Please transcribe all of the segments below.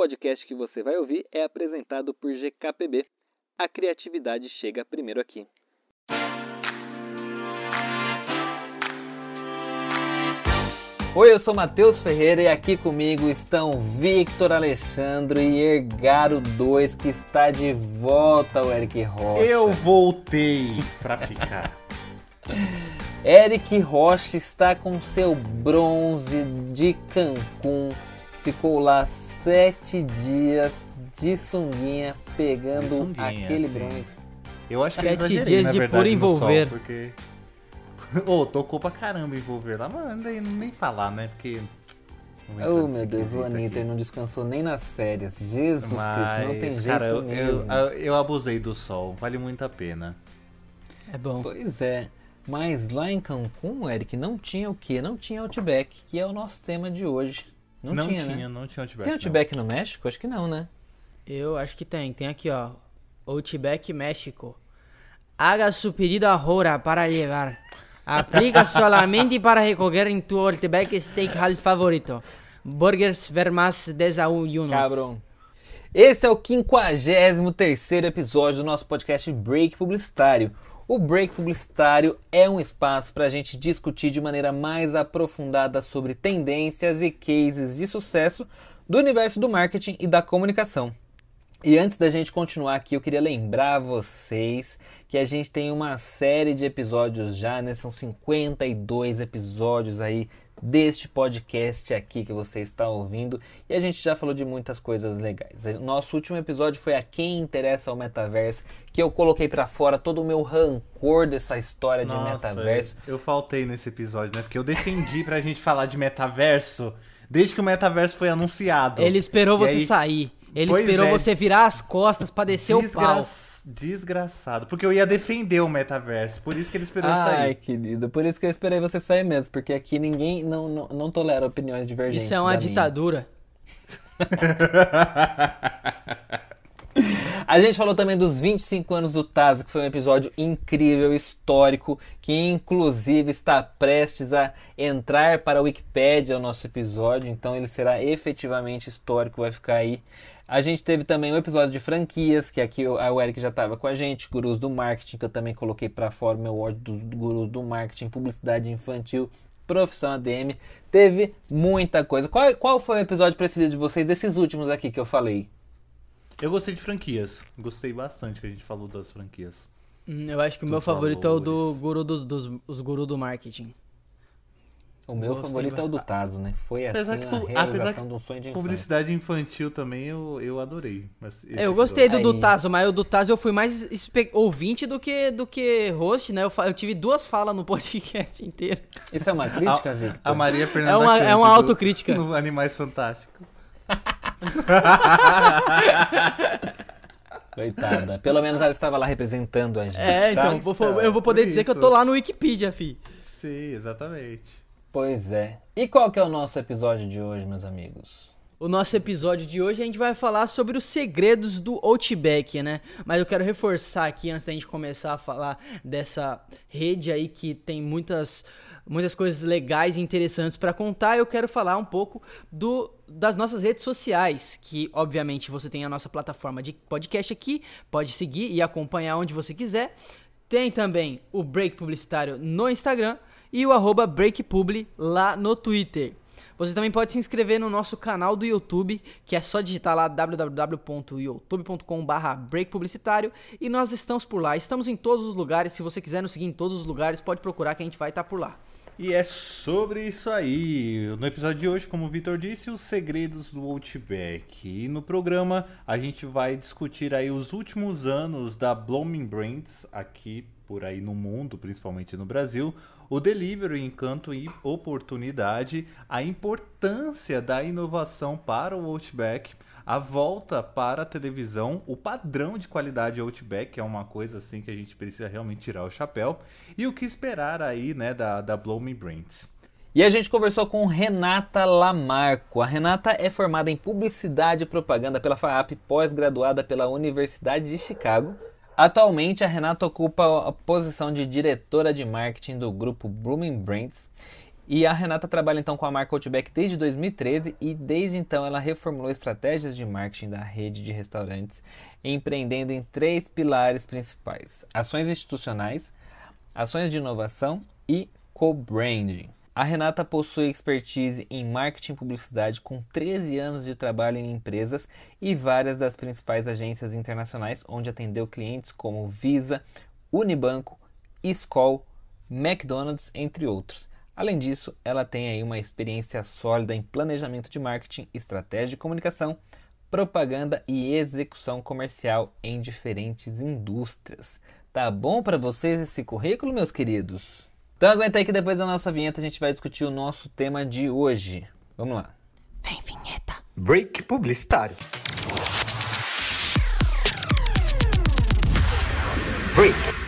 podcast que você vai ouvir é apresentado por GKPB. A criatividade chega primeiro aqui. Oi, eu sou Matheus Ferreira e aqui comigo estão Victor Alexandre e Ergaro 2 que está de volta, o Eric Rocha. Eu voltei pra ficar. Eric Rocha está com seu bronze de Cancún. Ficou lá sete dias de sunguinha pegando De sunguinha, aquele sim. bronze. Eu acho que Sete dias de verdade, puro no sol, envolver. porque... Ô, tocou pra caramba envolver lá, mano, nem, nem falar, né? Porque... Oh meu Deus, o Anitta não descansou nem nas férias. Jesus Cristo, não tem Mas, jeito cara, eu, mesmo. eu, eu abusei do sol, vale muito a pena. É bom. Pois é. Mas lá em Cancún, Eric, não tinha o quê? Não tinha Outback, que é o nosso tema de hoje. Não, tinha, né? não tinha Outback. Tem não. Outback no México? Acho que não, né? Eu acho que tem. Tem aqui, ó. Outback México. Haga su pedido ahora para llevar. Aplica solamente para recoger en tu Outback Steakhouse favorito. Burgers ver más desayunos. Cabrão. Esse é o 53 episódio do nosso podcast Break Publicitário. O Break Publicitário é um espaço para a gente discutir de maneira mais aprofundada sobre tendências e cases de sucesso do universo do marketing e da comunicação. E antes da gente continuar aqui, eu queria lembrar vocês que a gente tem uma série de episódios já, né? São 52 episódios aí deste podcast aqui que você está ouvindo. E a gente já falou de muitas coisas legais. Nosso último episódio foi a quem interessa ao metaverso, que eu coloquei pra fora todo o meu rancor dessa história de Nossa, metaverso. Eu faltei nesse episódio, né? Porque eu defendi pra gente falar de metaverso desde que o metaverso foi anunciado. Ele esperou E você aí- sair. Ele Pois esperou é. você virar as costas pra descer o pau. Desgra- Desgraçado. Porque eu ia defender o metaverso. Por isso que ele esperou eu Ai, sair. querido, por isso que eu esperei você sair mesmo, porque aqui ninguém não, não, não tolera opiniões divergentes. Isso é uma da minha. ditadura. A gente falou também dos 25 anos do Taz, que foi um episódio incrível, histórico, que inclusive está prestes a entrar para a Wikipédia o nosso episódio, então ele será efetivamente histórico, vai ficar aí. A gente teve também um episódio de franquias, que aqui o Eric já estava com a gente, Gurus do Marketing, que eu também coloquei para fora o meu ódio dos Gurus do Marketing, Publicidade Infantil, Profissão ADM. Teve muita coisa. Qual, qual foi o episódio preferido de vocês desses últimos aqui que eu falei? Eu gostei de franquias. Gostei bastante que a gente falou das franquias. Hum, Eu acho que o meu favorito é o do valores. guru dos, dos os guru do marketing. O meu Gostei favorito é o do bastante. Tazo, né? Foi assim Apesar que, a realização de um sonho de infância. Publicidade infantil também eu, eu adorei. Eu gostei do do Tazo, mas o do Tazo eu fui mais ouvinte do que, do que host, né? Eu, eu tive duas falas no podcast inteiro. Isso é uma crítica, A, Victor? a Maria Fernanda É uma- é uma autocrítica. No Animais Fantásticos. Coitada. Pelo menos ela estava lá representando a gente, É, tá? então, vou Então, eu vou poder por dizer que eu isso. tô lá no Wikipedia, fi. Sim, exatamente. Pois é. E qual que é o nosso episódio de hoje, meus amigos? O nosso episódio de hoje a gente vai falar sobre os segredos do Outback, né? Mas eu quero reforçar aqui, antes da gente começar a falar dessa rede aí que tem muitas, muitas coisas legais e interessantes para contar, eu quero falar um pouco do, das nossas redes sociais, que obviamente você tem a nossa plataforma de podcast aqui, pode seguir e acompanhar onde você quiser. Tem também o Break Publicitário no Instagram e o arroba BreakPubli lá no Twitter. Você também pode se inscrever no nosso canal do YouTube, que é só digitar lá www.youtube.com.br breakpublicitário e nós estamos por lá. Estamos em todos os lugares, se você quiser nos seguir em todos os lugares, pode procurar que a gente vai estar por lá. E é sobre isso aí. No episódio de hoje, como o Vitor disse, os segredos do Outback. E no programa a gente vai discutir aí os últimos anos da Blooming Brands aqui por aí no mundo, principalmente no Brasil, o delivery, encanto e oportunidade, a importância da inovação para o Outback, a volta para a televisão, o padrão de qualidade Outback, que é uma coisa assim que a gente precisa realmente tirar o chapéu, e o que esperar aí, né, da, da Blooming Brands. E a gente conversou com Renata Lamarco. A Renata é formada em Publicidade e Propaganda pela FAAP, pós-graduada pela Universidade de Chicago. Atualmente, a Renata ocupa a posição de diretora de marketing do grupo Blooming Brands. E a Renata trabalha então com a marca Outback desde 2013 e desde então ela reformulou estratégias de marketing da rede de restaurantes, empreendendo em três pilares principais: ações institucionais, ações de inovação e co-branding. A Renata possui expertise em marketing e publicidade com 13 anos de trabalho em empresas e várias das principais agências internacionais, onde atendeu clientes como Visa, Unibanco, Skoll, McDonald's, entre outros. Além disso, ela tem aí uma experiência sólida em planejamento de marketing, estratégia de comunicação, propaganda e execução comercial em diferentes indústrias. Tá bom para vocês esse currículo, meus queridos? Então aguenta aí que depois da nossa vinheta a gente vai discutir o nosso tema de hoje. Vamos lá. Vem vinheta. Break publicitário. Break.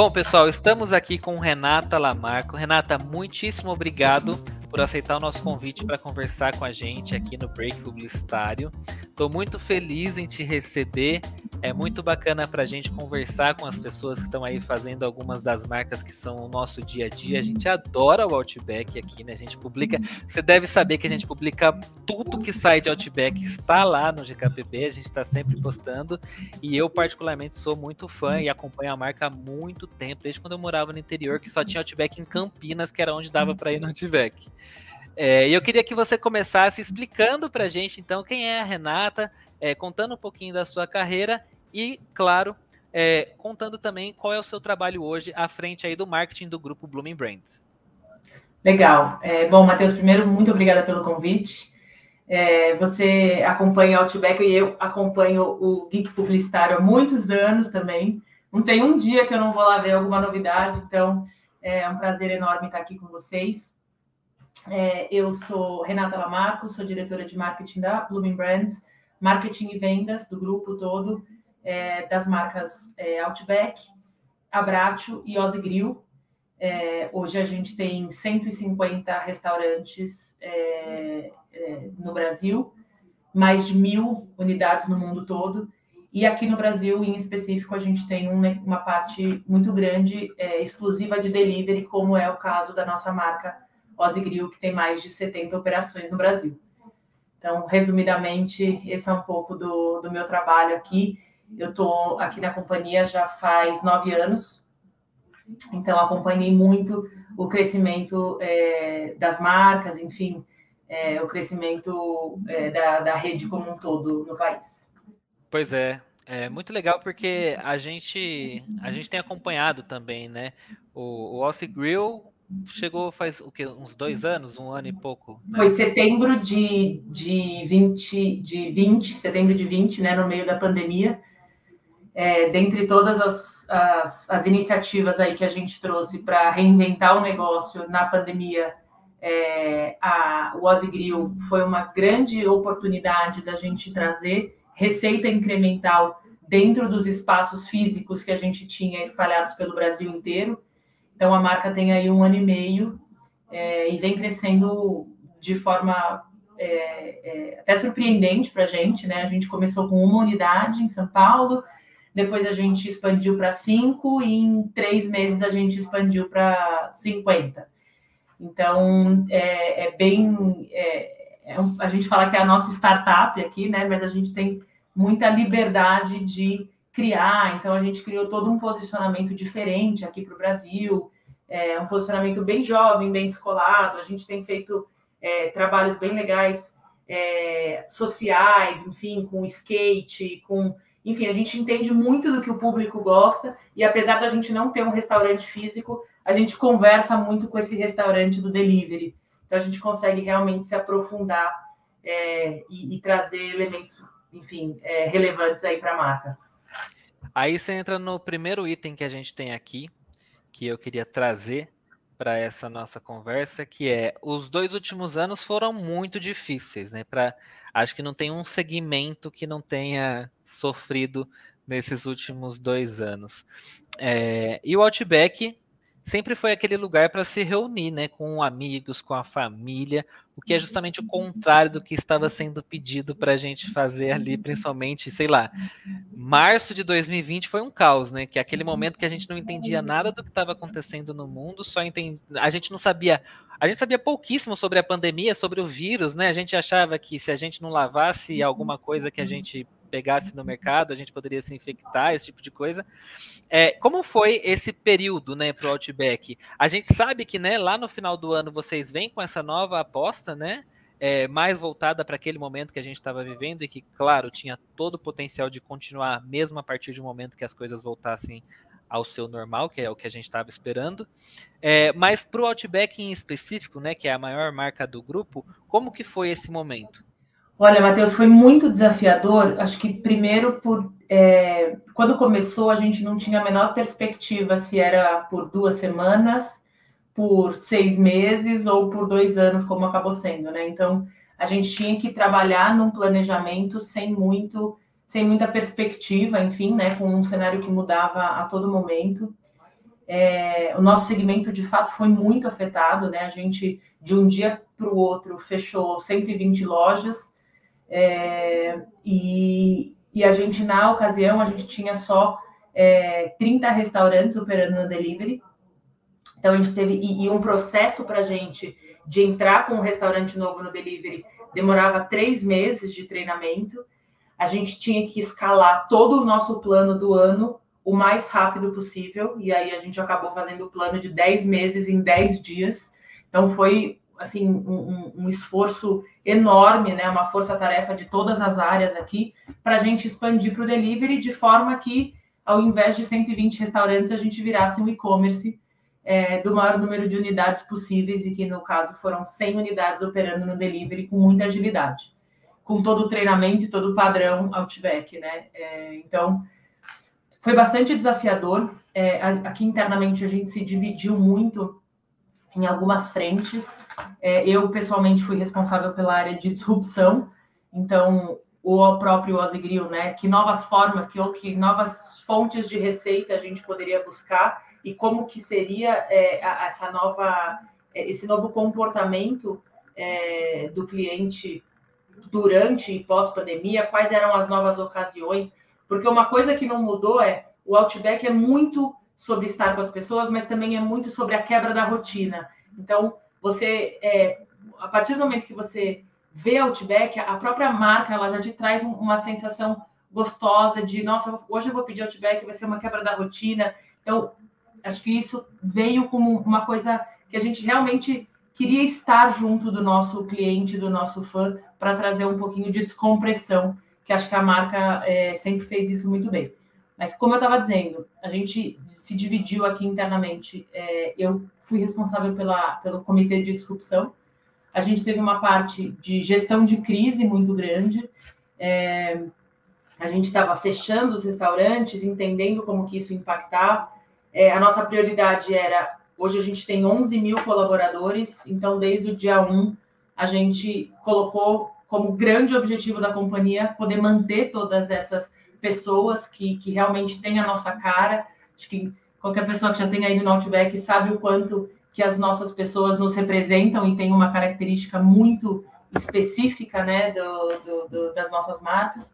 Bom, pessoal, estamos aqui com Renata Lamarco. Renata, muitíssimo obrigado por aceitar o nosso convite para conversar com a gente aqui no Break Publicitário. Estou muito feliz em te receber. É muito bacana para a gente conversar com as pessoas que estão aí fazendo algumas das marcas que são o nosso dia a dia. A gente adora o Outback aqui, né? A gente publica. Você deve saber que a gente publica tudo que sai de Outback, está lá no GKPB, a gente está sempre postando. E eu, particularmente, sou muito fã e acompanho a marca há muito tempo, desde quando eu morava no interior, que só tinha Outback em Campinas, que era onde dava para ir no Outback. É, e eu queria que você começasse explicando para a gente, então, quem é a Renata, é, contando um pouquinho da sua carreira e, claro, é, contando também qual é o seu trabalho hoje à frente aí do marketing do grupo Blooming Brands. Legal. É, bom, Matheus, primeiro, muito obrigada pelo convite. É, você acompanha o Outback e eu acompanho o Geek Publicitário há muitos anos também. Não tem um dia que eu não vou lá ver alguma novidade, então é um prazer enorme estar aqui com vocês. É, eu sou Renata Lamarco, sou diretora de marketing da Blooming Brands, marketing e vendas do grupo todo, é, das marcas é, Outback, Abratio e Ozzy Grill. É, hoje a gente tem 150 restaurantes é, é, no Brasil, mais de mil unidades no mundo todo. E aqui no Brasil, em específico, a gente tem uma parte muito grande exclusiva de delivery, como é o caso da nossa marca Ozzy Grill, que tem mais de 70 operações no Brasil. Então, resumidamente, esse é um pouco do, do meu trabalho aqui. Eu estou aqui na companhia já faz nove anos, então acompanhei muito o crescimento é, das marcas, enfim, é, o crescimento é, da, da rede como um todo no país. Pois é, é muito legal porque a gente a gente tem acompanhado também, né? O, o Grill chegou faz o que uns dois anos, um ano e pouco. Foi setembro de, de 20, de 20, setembro de 20, né, no meio da pandemia. É, dentre todas as, as, as, iniciativas aí que a gente trouxe para reinventar o negócio na pandemia, é, a, o Ozzy Grill foi uma grande oportunidade da gente trazer receita incremental dentro dos espaços físicos que a gente tinha espalhados pelo Brasil inteiro. Então, a marca tem aí um ano e meio é, e vem crescendo de forma é, é, até surpreendente para a gente, né? A gente começou com uma unidade em São Paulo, depois a gente expandiu para cinco e em três meses a gente expandiu para 50. Então, é, é bem. É, é a gente fala que é a nossa startup aqui, né? Mas a gente tem muita liberdade de criar, então a gente criou todo um posicionamento diferente aqui para o Brasil, é, um posicionamento bem jovem, bem descolado, a gente tem feito é, trabalhos bem legais é, sociais, enfim, com skate, com. Enfim, a gente entende muito do que o público gosta, e apesar da gente não ter um restaurante físico, a gente conversa muito com esse restaurante do delivery. Então a gente consegue realmente se aprofundar é, e, e, trazer elementos, enfim, é, relevantes aí para a marca. Aí você entra no primeiro item que a gente tem aqui, que eu queria trazer para essa nossa conversa, que é os dois últimos anos foram muito difíceis, né? Para acho que não tem um segmento que não tenha sofrido nesses últimos dois anos. É, e o Outback sempre foi aquele lugar para se reunir, né, com amigos, com a família, o que é justamente o contrário do que estava sendo pedido para a gente fazer ali, principalmente, sei lá, março de 2020 foi um caos, né, que é aquele momento que a gente não entendia nada do que estava acontecendo no mundo, só entendi, a gente não sabia, a gente sabia pouquíssimo sobre a pandemia, sobre o vírus, né, a gente achava que se a gente não lavasse alguma coisa que a gente pegasse no mercado, a gente poderia se infectar, esse tipo de coisa. É, como foi esse período né, para o Outback? A gente sabe que né, lá no final do ano vocês vêm com essa nova aposta, né? É, mais voltada para aquele momento que a gente estava vivendo e que, claro, tinha todo o potencial de continuar, mesmo a partir de um momento que as coisas voltassem ao seu normal, que é o que a gente estava esperando. É, mas para o Outback em específico, né, que é a maior marca do grupo, como que foi esse momento? Olha, Matheus, foi muito desafiador. Acho que primeiro por é, quando começou a gente não tinha a menor perspectiva se era por duas semanas, por seis meses ou por dois anos, como acabou sendo, né? Então a gente tinha que trabalhar num planejamento sem muito, sem muita perspectiva, enfim, né? Com um cenário que mudava a todo momento. É, o nosso segmento de fato foi muito afetado, né? A gente de um dia para o outro fechou 120 lojas é, e, e, a gente, na ocasião, a gente tinha só é, 30 restaurantes operando no delivery. Então, a gente teve. E, e um processo para a gente de entrar com um restaurante novo no delivery demorava três meses de treinamento. A gente tinha que escalar todo o nosso plano do ano o mais rápido possível. E aí a gente acabou fazendo o plano de 10 meses em 10 dias. Então, foi assim um, um, esforço enorme, né, uma força-tarefa de todas as áreas aqui para a gente expandir para o delivery de forma que, ao invés de 120 restaurantes, a gente virasse um e-commerce é, do maior número de unidades possíveis e que no caso foram 100 unidades operando no delivery com muita agilidade, com todo o treinamento e todo o padrão Outback, né? É, então foi bastante desafiador. É, aqui internamente a gente se dividiu muito em algumas frentes. É, eu, pessoalmente, fui responsável pela área de disrupção, então, o próprio Ozigrill, né? Que novas formas, que, que novas fontes de receita a gente poderia buscar e como que seria é, essa nova, é, esse novo comportamento é, do cliente durante e pós-pandemia, quais eram as novas ocasiões, porque uma coisa que não mudou é o Outback é muito sobre estar com as pessoas, mas também é muito sobre a quebra da rotina. Então, você, é, a partir do momento que você vê Outback, a própria marca ela já te traz uma sensação gostosa de, nossa, hoje eu vou pedir Outback, vai ser uma quebra da rotina. Então, acho que isso veio como uma coisa que a gente realmente queria estar junto do nosso cliente, do nosso fã, para trazer um pouquinho de descompressão, que acho que a marca é, sempre fez isso muito bem. Mas, como eu estava dizendo, a gente se dividiu aqui internamente. É, eu fui responsável pela, pelo comitê de disrupção. A gente teve uma parte de gestão de crise muito grande. É, a gente estava fechando os restaurantes, entendendo como que isso impactar. É, a nossa prioridade era, hoje a gente tem 11 mil colaboradores, então desde o dia 1 a gente colocou como grande objetivo da companhia poder manter todas essas pessoas que, que realmente têm a nossa cara. Acho que qualquer pessoa que já tenha ido no Outback sabe o quanto que as nossas pessoas nos representam e tem uma característica muito específica né, do, do, do, das nossas marcas.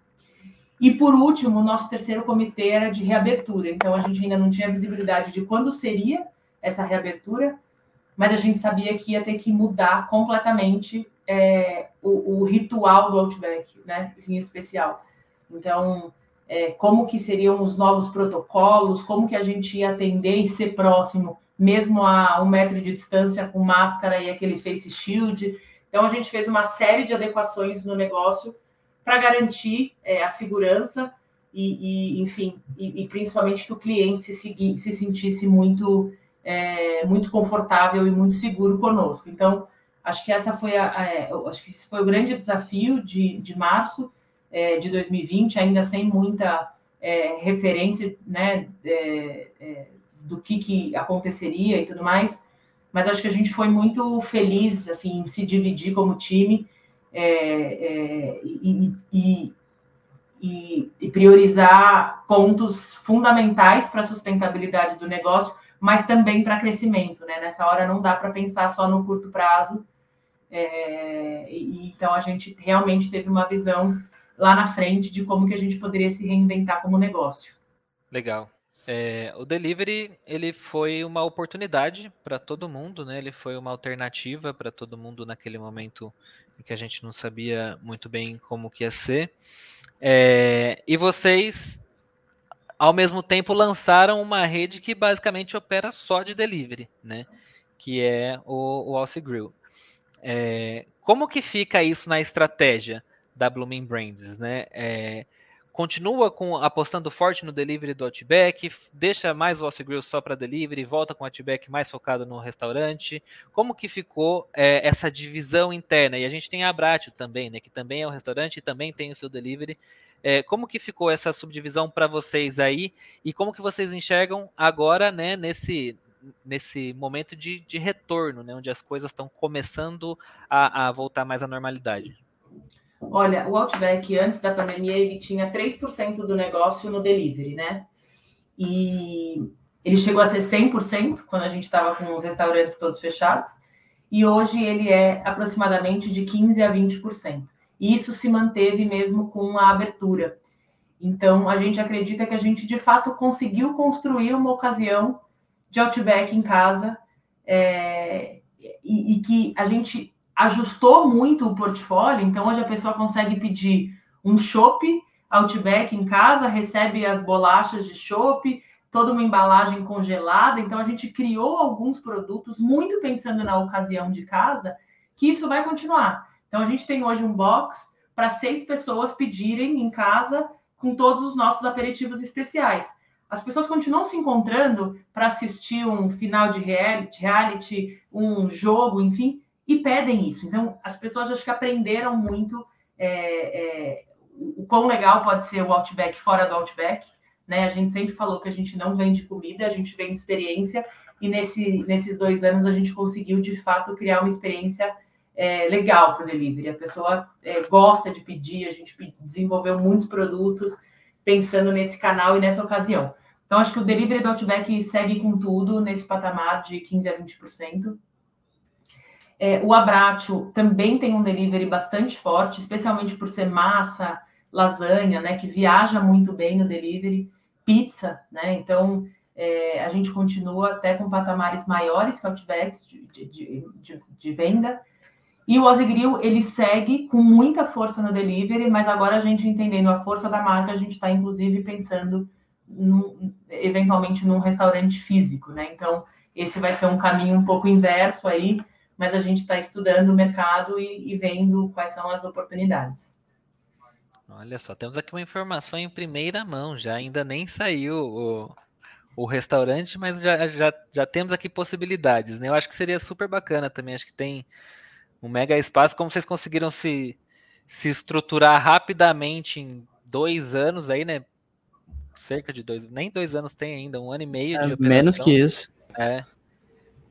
E por último, o nosso terceiro comitê era de reabertura. Então a gente ainda não tinha visibilidade de quando seria essa reabertura, mas a gente sabia que ia ter que mudar completamente é, o, o, ritual do Outback, né, em especial. Então é, como que seriam os novos protocolos, como que a gente ia atender e ser próximo, mesmo a um metro de distância, com máscara e aquele face shield. Então, a gente fez uma série de adequações no negócio para garantir é, a segurança e, e enfim, e, e, principalmente que o cliente se, segui, se sentisse muito, é, muito confortável e muito seguro conosco. Então, acho que essa foi a, a acho que esse foi o grande desafio de, de março é, de 2020, ainda sem muita é, referência né, é, é, do que, que aconteceria e tudo mais, mas acho que a gente foi muito feliz assim, em se dividir como time é, é, e, e, e, e priorizar pontos fundamentais para a sustentabilidade do negócio mas também para crescimento, né? Nessa hora não dá para pensar só no curto prazo. É, e, então a gente realmente teve uma visão lá na frente de como que a gente poderia se reinventar como negócio. Legal. É, o delivery ele foi uma oportunidade para todo mundo, né? Ele foi uma alternativa para todo mundo naquele momento em que a gente não sabia muito bem como que ia ser. É, e vocês, ao mesmo tempo, lançaram uma rede que basicamente opera só de delivery, né? Que é o, o Alce Grill. É, como que fica isso na estratégia da Blooming Brands, né? É, continua com apostando forte no delivery do Outback, deixa mais o Grill só para delivery, volta com o Outback mais focado no restaurante. Como que ficou é, essa divisão interna? E a gente tem a Abratio também, né, que também é um restaurante e também tem o seu delivery. É, como que ficou essa subdivisão para vocês aí e como que vocês enxergam agora, né, nesse nesse momento de, de retorno, né, onde as coisas estão começando a, a voltar mais à normalidade? Olha, o Outback, antes da pandemia, ele tinha 3% do negócio no delivery, né? E ele chegou a ser 100% quando a gente estava com os restaurantes todos fechados. E hoje ele é aproximadamente de 15% a 20%. E isso se manteve mesmo com a abertura. Então, a gente acredita que a gente, de fato, conseguiu construir uma ocasião de Outback em casa é, e, e que a gente ajustou muito o portfólio, então hoje a pessoa consegue pedir um chopp Outback em casa, recebe as bolachas de chopp, toda uma embalagem congelada. Então a gente criou alguns produtos muito pensando na ocasião de casa, que isso vai continuar. Então a gente tem hoje um box para seis pessoas pedirem em casa com todos os nossos aperitivos especiais. As pessoas continuam se encontrando para assistir um final de reality, reality, um jogo, enfim, e pedem isso. Então, as pessoas acho que aprenderam muito é, é, o quão legal pode ser o Outback fora do Outback. Né? A gente sempre falou que a gente não vende comida, a gente vende experiência, e nesse, nesses dois anos a gente conseguiu, de fato, criar uma experiência é, legal para o delivery. A pessoa é, gosta de pedir, a gente desenvolveu muitos produtos pensando nesse canal e nessa ocasião. Então, acho que o delivery do Outback segue com tudo nesse patamar de 15% a 20%. É, o Abratio também tem um delivery bastante forte, especialmente por ser massa, lasanha, né? Que viaja muito bem no delivery, pizza, né? Então é, a gente continua até com patamares maiores que Outbacks de, de, de, de venda. E o Ozzy Grill, ele segue com muita força no delivery, mas agora a gente entendendo a força da marca, a gente está inclusive pensando eventualmente num restaurante físico, né? Então, esse vai ser um caminho um pouco inverso aí, mas a gente está estudando o mercado e, e, vendo quais são as oportunidades. Olha só, temos aqui uma informação em primeira mão, já ainda nem saiu o, o restaurante, mas já, já, já temos aqui possibilidades, né? Eu acho que seria super bacana também, acho que tem um mega espaço, como vocês conseguiram se, se estruturar rapidamente em dois anos aí, né? Cerca de dois, nem dois anos tem ainda, um ano e meio é, de operação. Menos que isso. É,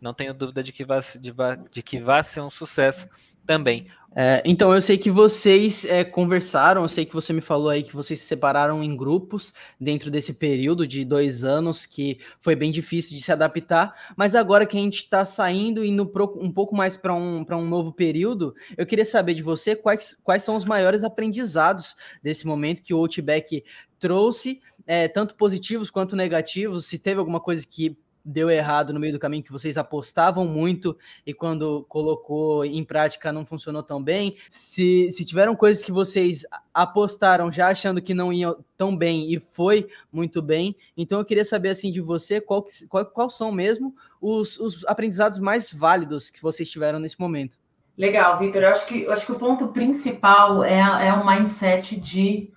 não tenho dúvida de que vai, de, de que vai ser um sucesso também. É, então, eu sei que vocês é, conversaram, eu sei que você me falou aí que vocês se separaram em grupos dentro desse período de dois anos, que foi bem difícil de se adaptar, mas agora que a gente está saindo e indo pro, um pouco mais para um, um novo período, eu queria saber de você quais, quais são os maiores aprendizados desse momento que o Outback trouxe, é, tanto positivos quanto negativos, se teve alguma coisa que deu errado no meio do caminho, que vocês apostavam muito e quando colocou em prática não funcionou tão bem. Se, se tiveram coisas que vocês apostaram já achando que não iam tão bem e foi muito bem, então eu queria saber assim de você qual, que, qual, qual são mesmo os, os aprendizados mais válidos que vocês tiveram nesse momento. Legal, Vitor. Eu acho que eu acho que o ponto principal é, é um mindset de,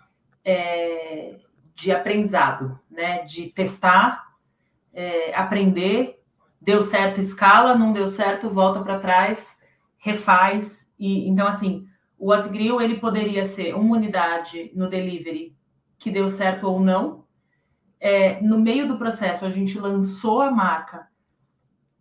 é, de aprendizado, né? De testar é, aprender, deu certo, escala, não deu certo, volta para trás, refaz. E então assim, o Asgril ele poderia ser uma unidade no delivery que deu certo ou não. É, no meio do processo, a gente lançou a marca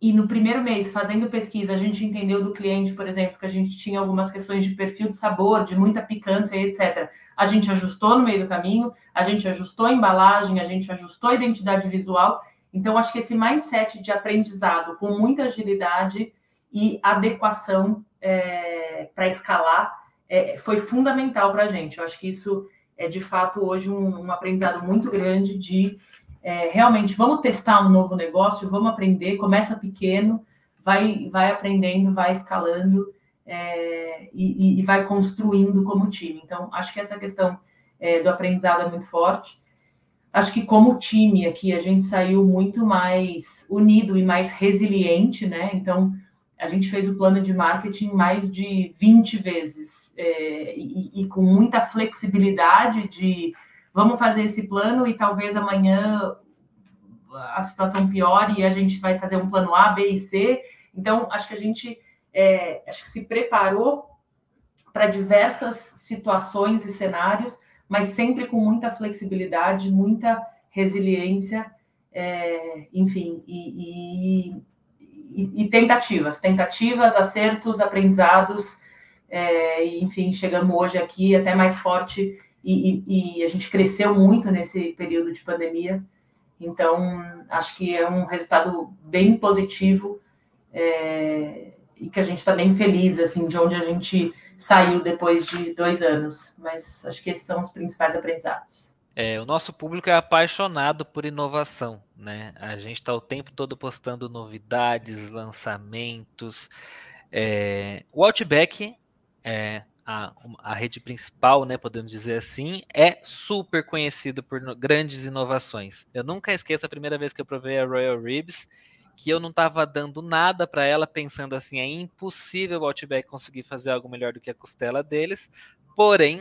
e no primeiro mês, fazendo pesquisa, a gente entendeu do cliente, por exemplo, que a gente tinha algumas questões de perfil de sabor, de muita picância etc. A gente ajustou no meio do caminho, a gente ajustou a embalagem, a gente ajustou a identidade visual Então, acho que esse mindset de aprendizado com muita agilidade e adequação é, para escalar é, foi fundamental para a gente. Eu acho que isso é, de fato, hoje um, um aprendizado muito grande de é, realmente vamos testar um novo negócio, vamos aprender, começa pequeno, vai, vai aprendendo, vai escalando é, e, e, vai construindo como time. Então, acho que essa questão é, do aprendizado é muito forte. Acho que como time aqui a gente saiu muito mais unido e mais resiliente, né? Então, a gente fez o plano de marketing mais de 20 vezes é, e, e, com muita flexibilidade de vamos fazer esse plano e talvez amanhã a situação piore e a gente vai fazer um plano A, B e C. Então, acho que a gente é, acho que se preparou para diversas situações e cenários, mas sempre com muita flexibilidade, muita resiliência, é, enfim, e, e e, tentativas, tentativas, acertos, aprendizados, é, e, enfim, chegamos hoje aqui até mais forte e, e, e, a gente cresceu muito nesse período de pandemia. Então, acho que é um resultado bem positivo é, e que a gente está bem feliz, assim, de onde a gente saiu depois de dois anos. Mas acho que esses são os principais aprendizados. É, o nosso público é apaixonado por inovação, né? A gente está o tempo todo postando novidades, lançamentos. É, o Outback, é, a, a, rede principal, né, podemos dizer assim, é super conhecido por grandes inovações. Eu nunca esqueço a primeira vez que eu provei a Royal Ribs, que eu não estava dando nada para ela, pensando assim, é impossível o Outback conseguir fazer algo melhor do que a costela deles. Porém,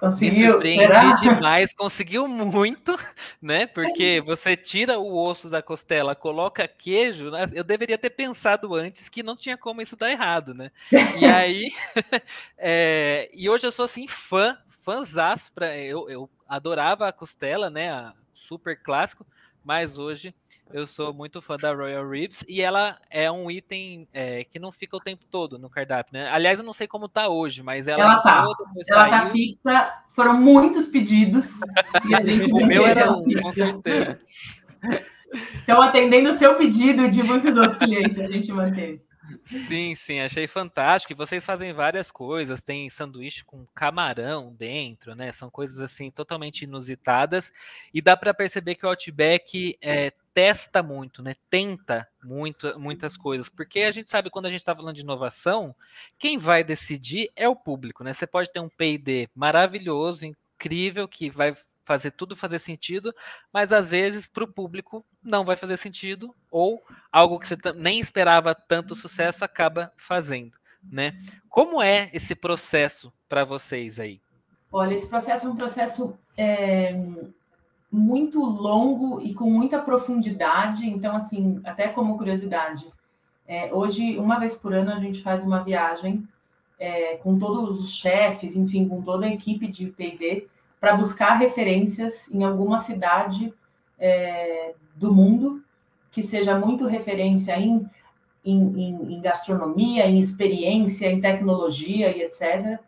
Conseguiu. Me surpreendi será? demais, conseguiu muito, né? Porque você tira o osso da costela, coloca queijo, né? eu deveria ter pensado antes que não tinha como isso dar errado, né? E aí, é, e hoje eu sou assim fã, fãzaço, pra, eu, eu adorava a costela, né? A super clássico, mas hoje eu sou muito fã da Royal Ribs e ela é um item é, que não fica o tempo todo no cardápio, né? Aliás, eu não sei como tá hoje, mas ela ela tá, ela tá fixa. Foram muitos pedidos e a gente o meu era um, com certeza. Então, atendendo o seu pedido de muitos outros clientes, a gente manteve. Sim, sim, achei fantástico. E vocês fazem várias coisas, tem sanduíche com camarão dentro, né? São coisas assim totalmente inusitadas e dá para perceber que o Outback é, testa muito, né? Tenta muito, muitas coisas, porque a gente sabe quando a gente está falando de inovação, quem vai decidir é o público, né? Você pode ter um P&D maravilhoso, incrível que vai fazer tudo fazer sentido, mas às vezes para o público não vai fazer sentido, ou algo que você nem esperava tanto sucesso acaba fazendo. Né? Como é esse processo para vocês aí? Olha, esse processo é um processo é, muito longo e com muita profundidade. Então, assim, até como curiosidade, é, hoje, uma vez por ano, a gente faz uma viagem é, com todos os chefes, enfim, com toda a equipe de P&D, para buscar referências em alguma cidade é, do mundo que seja muito referência em, em, em, gastronomia, em experiência, em tecnologia e etc.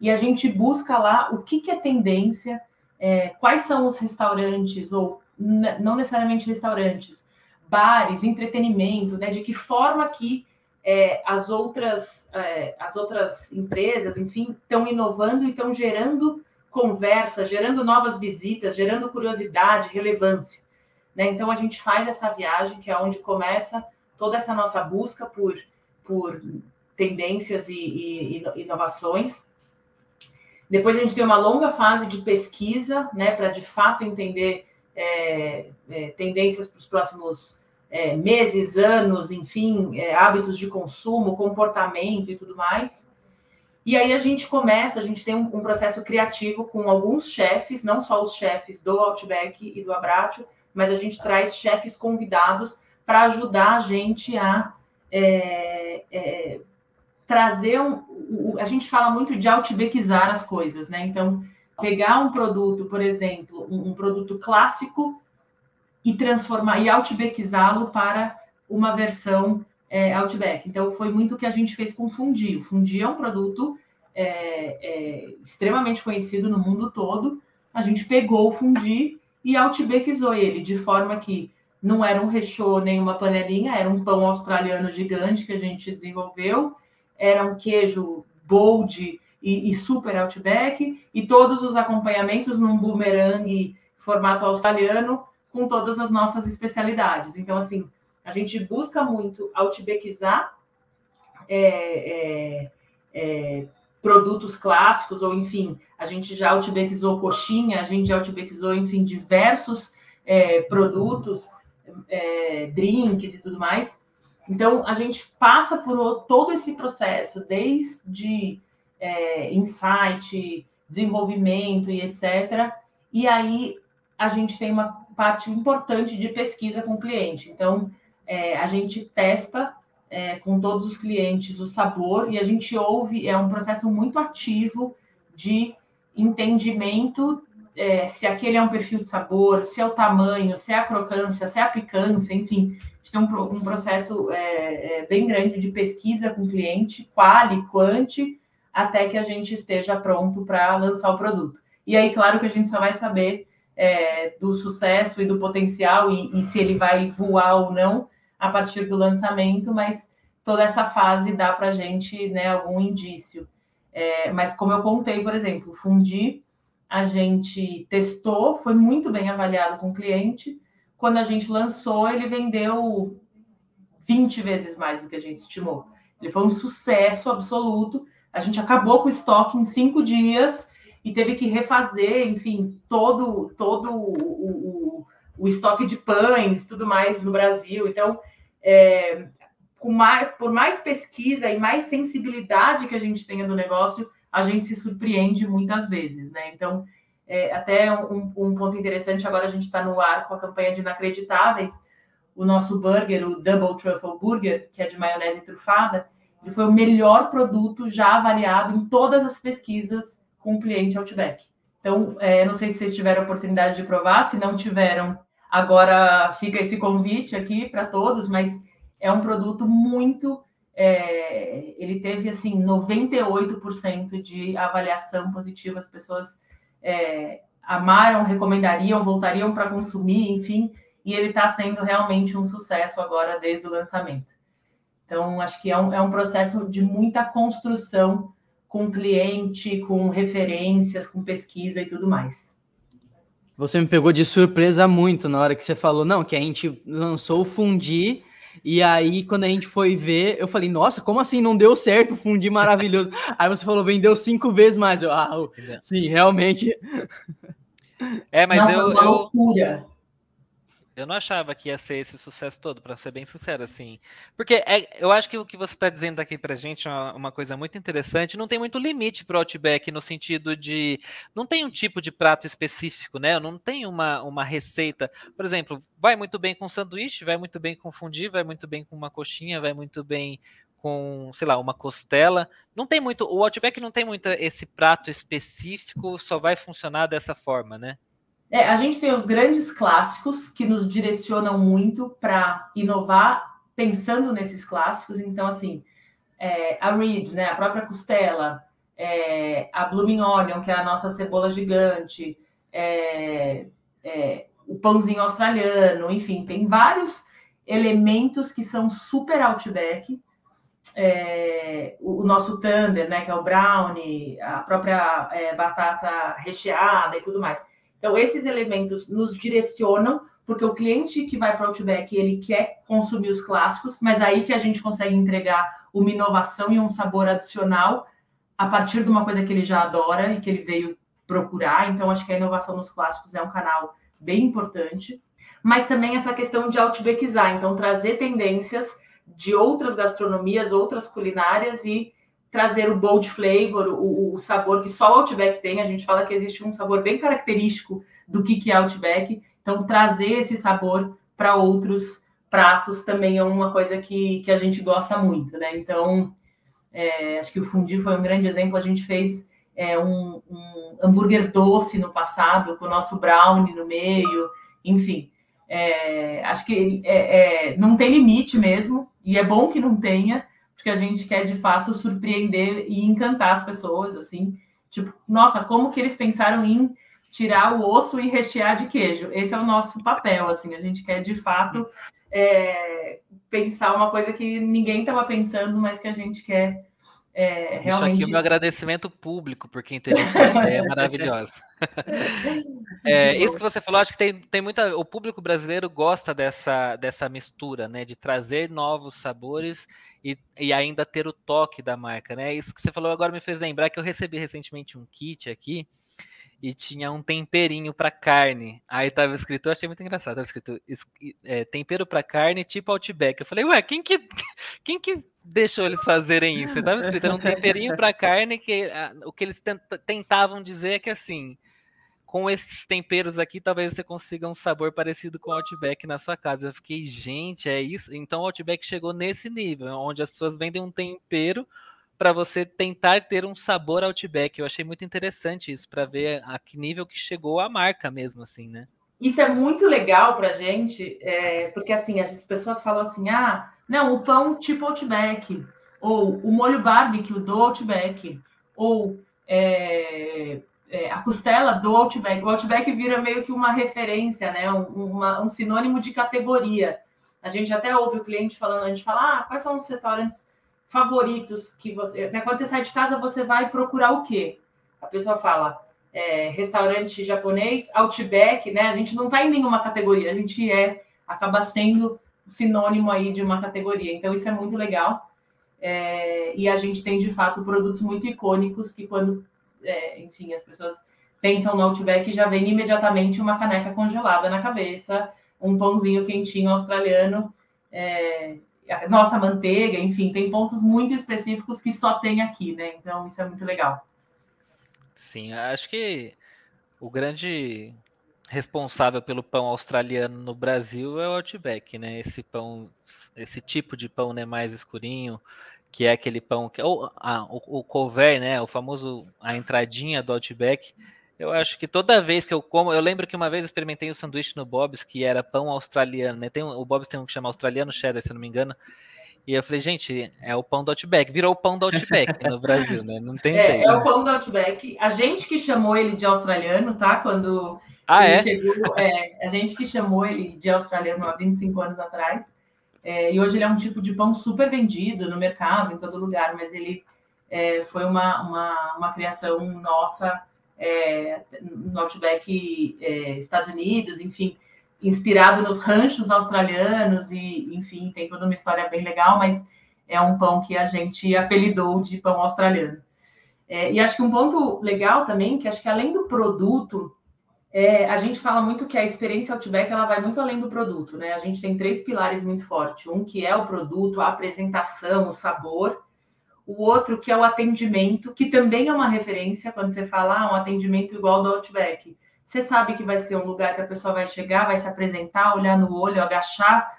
E a gente busca lá o que, que é tendência, é, quais são os restaurantes, ou não necessariamente restaurantes, bares, entretenimento, né, de que forma que é, as, outras, é, as outras empresas, enfim, estão inovando e estão gerando conversa, gerando novas visitas, gerando curiosidade, relevância. Né? Então a gente faz essa viagem, que é onde começa toda essa nossa busca por, por tendências e, e, e inovações. Depois a gente tem uma longa fase de pesquisa, né, para de fato entender é, é, tendências para os próximos é, meses, anos, enfim, é, hábitos de consumo, comportamento e tudo mais. E aí a gente começa, a gente tem um, um processo criativo com alguns chefes, não só os chefes do Outback e do Abratio, mas a gente traz chefes convidados para ajudar a gente a é, é, trazer um. A gente fala muito de outbackizar as coisas, né? Então, pegar um produto, por exemplo, um, um produto clássico e transformar e outbackizá-lo para uma versão é, Outback. Então, foi muito o que a gente fez com o Fundi. O Fundi é um produto é, é, extremamente conhecido no mundo todo. A gente pegou o Fundi e outbackizou ele, de forma que não era um recheio nem uma panelinha, era um pão australiano gigante que a gente desenvolveu, era um queijo bold e, e super outback, e todos os acompanhamentos num boomerang formato australiano, com todas as nossas especialidades. Então, assim, a gente busca muito outbackizar é, é, é, produtos clássicos, ou enfim, a gente já outbackizou coxinha, a gente já outbackizou, enfim, diversos é, produtos, é, drinks e tudo mais. Então, a gente passa por todo esse processo, desde é, insight, desenvolvimento e etc. E aí a gente tem uma parte importante de pesquisa com o cliente. Então, é, a gente testa é, com todos os clientes o sabor e a gente ouve, é um processo muito ativo de entendimento é, se aquele é um perfil de sabor, se é o tamanho, se é a crocância, se é a picância, enfim, a gente tem um, um processo é, é, bem grande de pesquisa com o cliente, quali, quanti, até que a gente esteja pronto para lançar o produto. E aí, claro que a gente só vai saber é, do sucesso e do potencial e, e se ele vai voar ou não a partir do lançamento, mas toda essa fase dá para a gente né, algum indício. É, mas como eu contei, por exemplo, Fundi, a gente testou, foi muito bem avaliado com o cliente. Quando a gente lançou, ele vendeu 20 vezes mais do que a gente estimou. Ele foi um sucesso absoluto. A gente acabou com o estoque em cinco dias e teve que refazer, enfim, todo, todo o, o, o estoque de pães, tudo mais no Brasil. Então, é, mais, por mais pesquisa e mais sensibilidade que a gente tenha do negócio, a gente se surpreende muitas vezes, né? Então, é, até um, um, ponto interessante, agora a gente está no ar com a campanha de Inacreditáveis, o nosso burger, o Double Truffle Burger, que é de maionese trufada, ele foi o melhor produto já avaliado em todas as pesquisas com o cliente Outback. Então, é, não sei se vocês tiveram oportunidade de provar, se não tiveram, agora fica esse convite aqui para todos, mas é um produto muito. É, ele teve assim 98% de avaliação positiva, as pessoas é, amaram, recomendariam, voltariam para consumir, enfim, e ele está sendo realmente um sucesso agora desde o lançamento. Então, acho que é um, é um processo de muita construção com cliente, com referências, com pesquisa e tudo mais. Você me pegou de surpresa muito na hora que você falou, não, que a gente lançou o Fundi e aí, quando a gente foi ver, eu falei, nossa, como assim não deu certo o Fundi maravilhoso? aí você falou, vendeu cinco vezes mais. Eu, ah, sim, realmente. É, mas não, eu. eu... Loucura. Eu não achava que ia ser esse sucesso todo, para ser bem sincero, assim. Porque é, eu acho que o que você está dizendo aqui para gente é uma, uma, coisa muito interessante. Não tem muito limite para o Outback no sentido de. Não tem um tipo de prato específico, né? Não tem uma, uma receita. Por exemplo, vai muito bem com sanduíche, vai muito bem com fundir, vai muito bem com uma coxinha, vai muito bem com, sei lá, uma costela. Não tem muito. O Outback não tem muito esse prato específico, só vai funcionar dessa forma, né? É, a gente tem os grandes clássicos que nos direcionam muito para inovar pensando nesses clássicos. Então, assim, é, a Reed, né, a própria costela, é, a Blooming Onion, que é a nossa cebola gigante, é, é, o pãozinho australiano, enfim, tem vários elementos que são super outback. É, o, nosso thunder, né, que é o brownie, a própria batata recheada e tudo mais. Então, esses elementos nos direcionam, porque o cliente que vai para o Outback, ele quer consumir os clássicos, mas aí que a gente consegue entregar uma inovação e um sabor adicional a partir de uma coisa que ele já adora e que ele veio procurar. Então, acho que a inovação nos clássicos é um canal bem importante. Mas também essa questão de outbackizar, então trazer tendências de outras gastronomias, outras culinárias e trazer o bold flavor, o, o, sabor que só o Outback tem. A gente fala que existe um sabor bem característico do que, que é Outback. Então, trazer esse sabor para outros pratos também é uma coisa que, que a gente gosta muito, né? Então, é, acho que o fundi foi um grande exemplo. A gente fez é, um, um, hambúrguer doce no passado, com o nosso brownie no meio, enfim. É, acho que é, é, não tem limite mesmo, e é bom que não tenha, porque a gente quer de fato surpreender e encantar as pessoas, assim. Tipo, nossa, como que eles pensaram em tirar o osso e rechear de queijo. Esse é o nosso papel, assim, a gente quer de fato é, pensar uma coisa que ninguém estava pensando, mas que a gente quer é, realmente... Isso aqui é o meu agradecimento público por quem teve essa ideia maravilhosa. É, isso que você falou, acho que tem, tem muita. O público brasileiro gosta dessa, dessa mistura, né? De trazer novos sabores e, e ainda ter o toque da marca, né? Isso que você falou agora me fez lembrar que eu recebi recentemente um kit aqui e tinha um temperinho para carne. Aí tava escrito, eu achei muito engraçado, tava escrito é, tempero para carne tipo Outback. Eu falei, ué, quem que, quem que deixou eles fazerem isso? Tava escrito, era um temperinho para carne que a, o que eles tentavam dizer é que assim, com esses temperos aqui, talvez você consiga um sabor parecido com o Outback na sua casa. Eu fiquei, gente, é isso? Então o Outback chegou nesse nível, onde as pessoas vendem um tempero para você tentar ter um sabor Outback. Eu achei muito interessante isso, para ver a que nível que chegou a marca mesmo, assim, né? Isso é muito legal para gente, é, porque assim, as pessoas falam assim, ah, não, o pão tipo Outback, ou o molho barbecue do Outback, ou é, é, a costela do Outback. O Outback vira meio que uma referência, né? Um, uma, um sinônimo de categoria. A gente até ouve o cliente falando, a gente fala, ah, quais são os restaurantes favoritos que você. Né? Quando você sai de casa, você vai procurar o quê? A pessoa fala é, restaurante japonês, Outback, né? A gente não está em nenhuma categoria, a gente é, acaba sendo sinônimo aí de uma categoria. Então, isso é muito legal. É, e a gente tem, de fato, produtos muito icônicos que, quando, é, enfim, as pessoas pensam no Outback, já vem imediatamente uma caneca congelada na cabeça, um pãozinho quentinho australiano. É, nossa manteiga, enfim, tem pontos muito específicos que só tem aqui, né? Então isso é muito legal. Sim, acho que o grande responsável pelo pão australiano no Brasil é o Outback, né? Esse pão, esse tipo de pão, né, mais escurinho, que é aquele pão que ou ah, o, o couvert, né, o famoso a entradinha do Outback eu acho que toda vez que eu como, eu lembro que uma vez experimentei um sanduíche no Bob's que era pão australiano, né? Tem o Bob's tem um que chama australiano cheddar, se não me engano. E eu falei, gente, é o pão do Outback. Virou o pão do Outback no Brasil, né? Não tem é, jeito. É o pão do Outback. A gente que chamou ele de australiano, tá? Quando ah, ele é? chegou, é, a gente que chamou ele de australiano há 25 anos atrás. É, e hoje ele é um tipo de pão super vendido no mercado, em todo lugar, mas ele é, foi uma, uma, uma criação nossa é, no Outback é, Estados Unidos, enfim, inspirado nos ranchos australianos e, enfim, tem toda uma história bem legal, mas é um pão que a gente apelidou de pão australiano. É, e acho que um ponto legal também, que acho que além do produto, é, a gente fala muito que a experiência Outback ela vai muito além do produto, né? A gente tem três pilares muito fortes. Um que é o produto, a apresentação, o sabor, o outro que é o atendimento, que também é uma referência quando você fala ah, um atendimento igual do Outback. Você sabe que vai ser um lugar que a pessoa vai chegar, vai se apresentar, olhar no olho, agachar,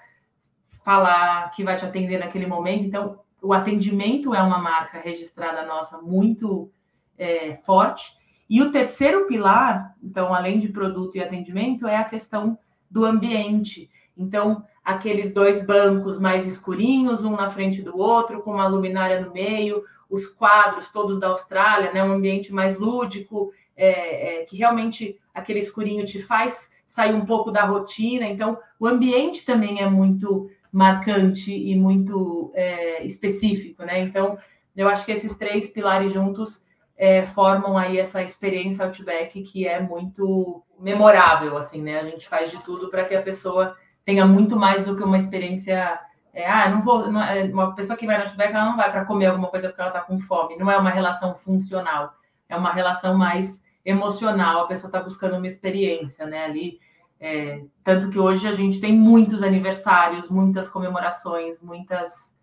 falar que vai te atender naquele momento. Então, o atendimento é uma marca registrada nossa muito é, forte. E o terceiro pilar, então, além de produto e atendimento, é a questão do ambiente. Então, aqueles dois bancos mais escurinhos, um na frente do outro, com uma luminária no meio, os quadros todos da Austrália, né, um ambiente mais lúdico, é, é, que realmente aquele escurinho te faz sair um pouco da rotina. Então, o ambiente também é muito marcante e muito é, específico, né? Então, eu acho que esses três pilares juntos é, formam aí essa experiência Outback que é muito memorável, assim, né? A gente faz de tudo para que a pessoa tenha muito mais do que uma experiência. É, ah, não vou. Não, é, uma pessoa que vai no Outback, ela não vai para comer alguma coisa porque ela está com fome. Não é uma relação funcional, é uma relação mais emocional. A pessoa está buscando uma experiência, né? Ali. É, tanto que hoje a gente tem muitos aniversários, muitas comemorações, muitas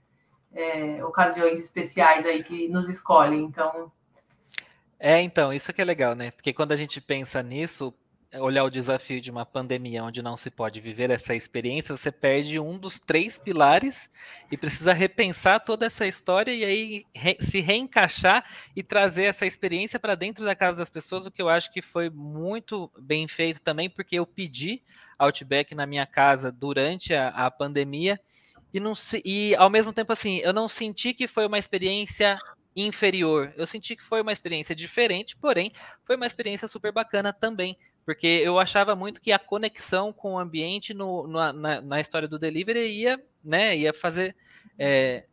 é, ocasiões especiais aí que nos escolhem. Então. É, então, isso que é legal, né? Porque quando a gente pensa nisso, olhar o desafio de uma pandemia onde não se pode viver essa experiência, você perde um dos três pilares e precisa repensar toda essa história e aí re se reencaixar e trazer essa experiência para dentro da casa das pessoas, o que eu acho que foi muito bem feito também, porque eu pedi Outback na minha casa durante a, a pandemia e, não e ao mesmo tempo assim, eu não senti que foi uma experiência inferior. Eu senti que foi uma experiência diferente, porém foi uma experiência super bacana também, porque eu achava muito que a conexão com o ambiente no, no na, na, história do delivery ia, né, ia fazer é,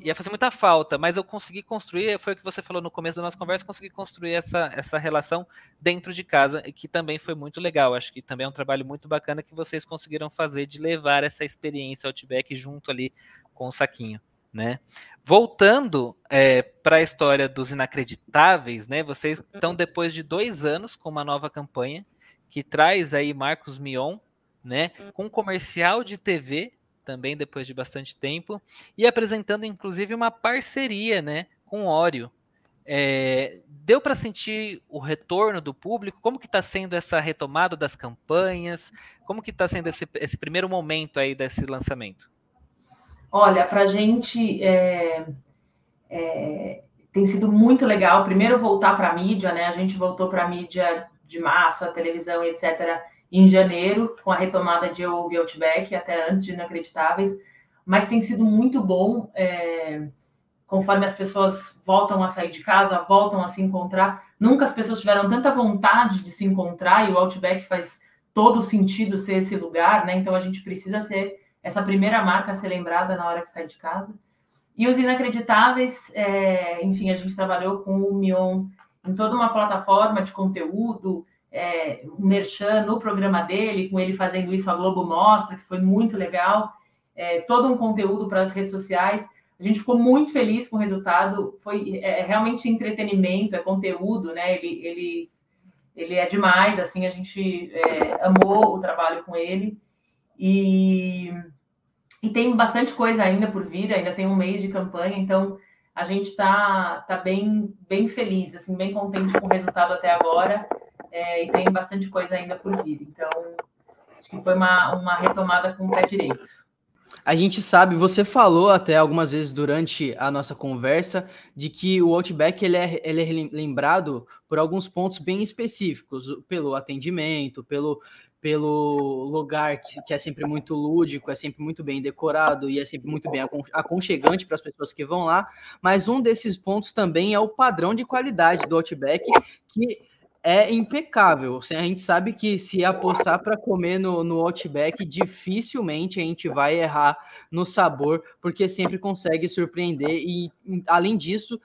ia fazer muita falta, mas eu consegui construir, foi o que você falou no começo da nossa conversa, consegui construir essa, essa relação dentro de casa, que também foi muito legal. Acho que também é um trabalho muito bacana que vocês conseguiram fazer de levar essa experiência Outback junto ali com o saquinho. Né? Voltando é, para a história dos inacreditáveis, né? Vocês estão depois de dois anos com uma nova campanha que traz aí Marcos Mion, né? Com um comercial de TV também depois de bastante tempo, e apresentando inclusive uma parceria né, com Oreo. É, deu para sentir o retorno do público? Como que está sendo essa retomada das campanhas? Como que está sendo esse, esse, primeiro momento aí desse lançamento? Olha, para a gente é, é, tem sido muito legal. Primeiro voltar para a mídia, né? A gente voltou para a mídia de massa, televisão, etc em janeiro, com a retomada de Eu Ouvi Outback, até antes de Inacreditáveis, mas tem sido muito bom, é, conforme as pessoas voltam a sair de casa, voltam a se encontrar. Nunca as pessoas tiveram tanta vontade de se encontrar, e o Outback faz todo sentido ser esse lugar, né? Então a gente precisa ser essa primeira marca a ser lembrada na hora que sai de casa. E os inacreditáveis, é, enfim, a gente trabalhou com o Mion em toda uma plataforma de conteúdo, é, merchan no programa dele, com ele fazendo isso, a Globo Mostra, que foi muito legal. É, todo um conteúdo para as redes sociais. A gente ficou muito feliz com o resultado. Foi é, é, realmente entretenimento, é conteúdo, né? Ele, ele, ele é demais, assim, a gente é, amou o trabalho com ele. E, e tem bastante coisa ainda por vir, ainda tem um mês de campanha, então a gente está tá bem, bem feliz, assim, bem contente com o resultado até agora é, e tem bastante coisa ainda por vir. Então, acho que foi uma, uma retomada com o pé direito. A gente sabe, você falou até algumas vezes durante a nossa conversa de que o Outback ele é, ele é lembrado por alguns pontos bem específicos, pelo atendimento, pelo, pelo lugar que, que, é sempre muito lúdico, é sempre muito bem decorado e é sempre muito bem aconchegante para as pessoas que vão lá. Mas um desses pontos também é o padrão de qualidade do Outback, que é impecável. A gente sabe que se apostar para comer no, no Outback, dificilmente a gente vai errar no sabor, porque sempre consegue surpreender. E, além disso,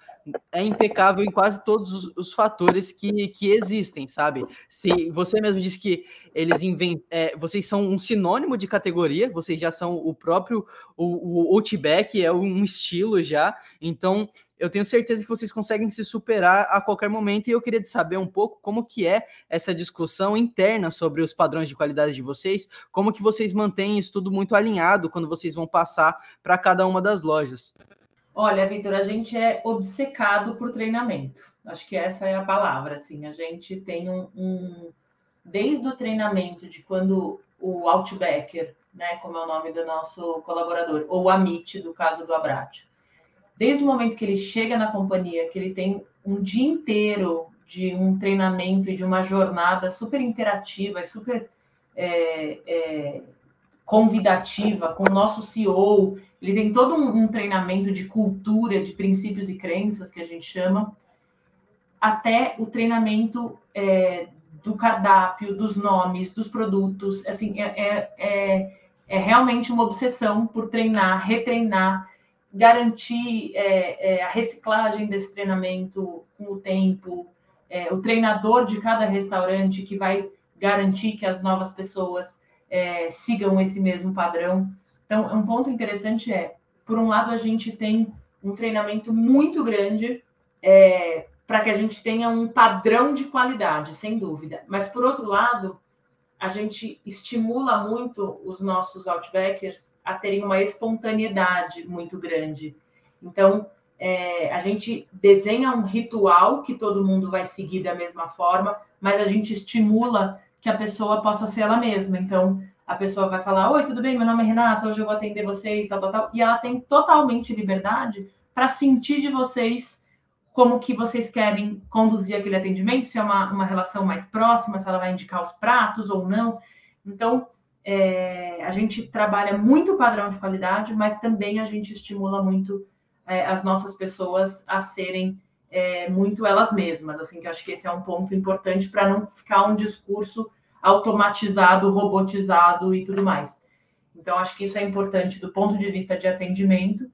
é impecável em quase todos os, os fatores que, que existem, sabe? Se você mesmo disse que eles inventam, é, vocês são um sinônimo de categoria, vocês já são o próprio o, o Outback é um estilo já, então eu tenho certeza que vocês conseguem se superar a qualquer momento e eu queria saber um pouco como que é essa discussão interna sobre os padrões de qualidade de vocês, como que vocês mantêm isso tudo muito alinhado quando vocês vão passar para cada uma das lojas. Olha, Vitor, a gente é obcecado por treinamento. Acho que essa é a palavra. Assim, a gente tem um, um desde o treinamento de quando o Outbacker, né, como é o nome do nosso colaborador, ou o Amit, do caso do Abrat, desde o momento que ele chega na companhia, que ele tem um dia inteiro de um treinamento e de uma jornada super interativa, super é, é, convidativa com o nosso CEO. Ele tem todo um, um, treinamento de cultura, de princípios e crenças, que a gente chama, até o treinamento é, do cardápio, dos nomes, dos produtos. Assim, é, é, é, é realmente uma obsessão por treinar, retreinar, garantir é, é, a reciclagem desse treinamento com o tempo, é, o treinador de cada restaurante que vai garantir que as novas pessoas sigam esse mesmo padrão. Então, um ponto interessante é, por um lado, a gente tem um treinamento muito grande é, para que a gente tenha um padrão de qualidade, sem dúvida. Mas, por outro lado, a gente estimula muito os nossos outbackers a terem uma espontaneidade muito grande. Então, é, a gente desenha um ritual que todo mundo vai seguir da mesma forma, mas a gente estimula que a pessoa possa ser ela mesma. Então, a pessoa vai falar: Oi, tudo bem? Meu nome é Renata, hoje eu vou atender vocês, tal, tal, tal. E ela tem totalmente liberdade para sentir de vocês como que vocês querem conduzir aquele atendimento, se é uma, uma relação mais próxima, se ela vai indicar os pratos ou não. Então, é, a gente trabalha muito o padrão de qualidade, mas também a gente estimula muito é, as nossas pessoas a serem é, muito elas mesmas, assim, que acho que esse é um ponto importante para não ficar um discurso automatizado, robotizado e tudo mais. Então, acho que isso é importante do ponto de vista de atendimento.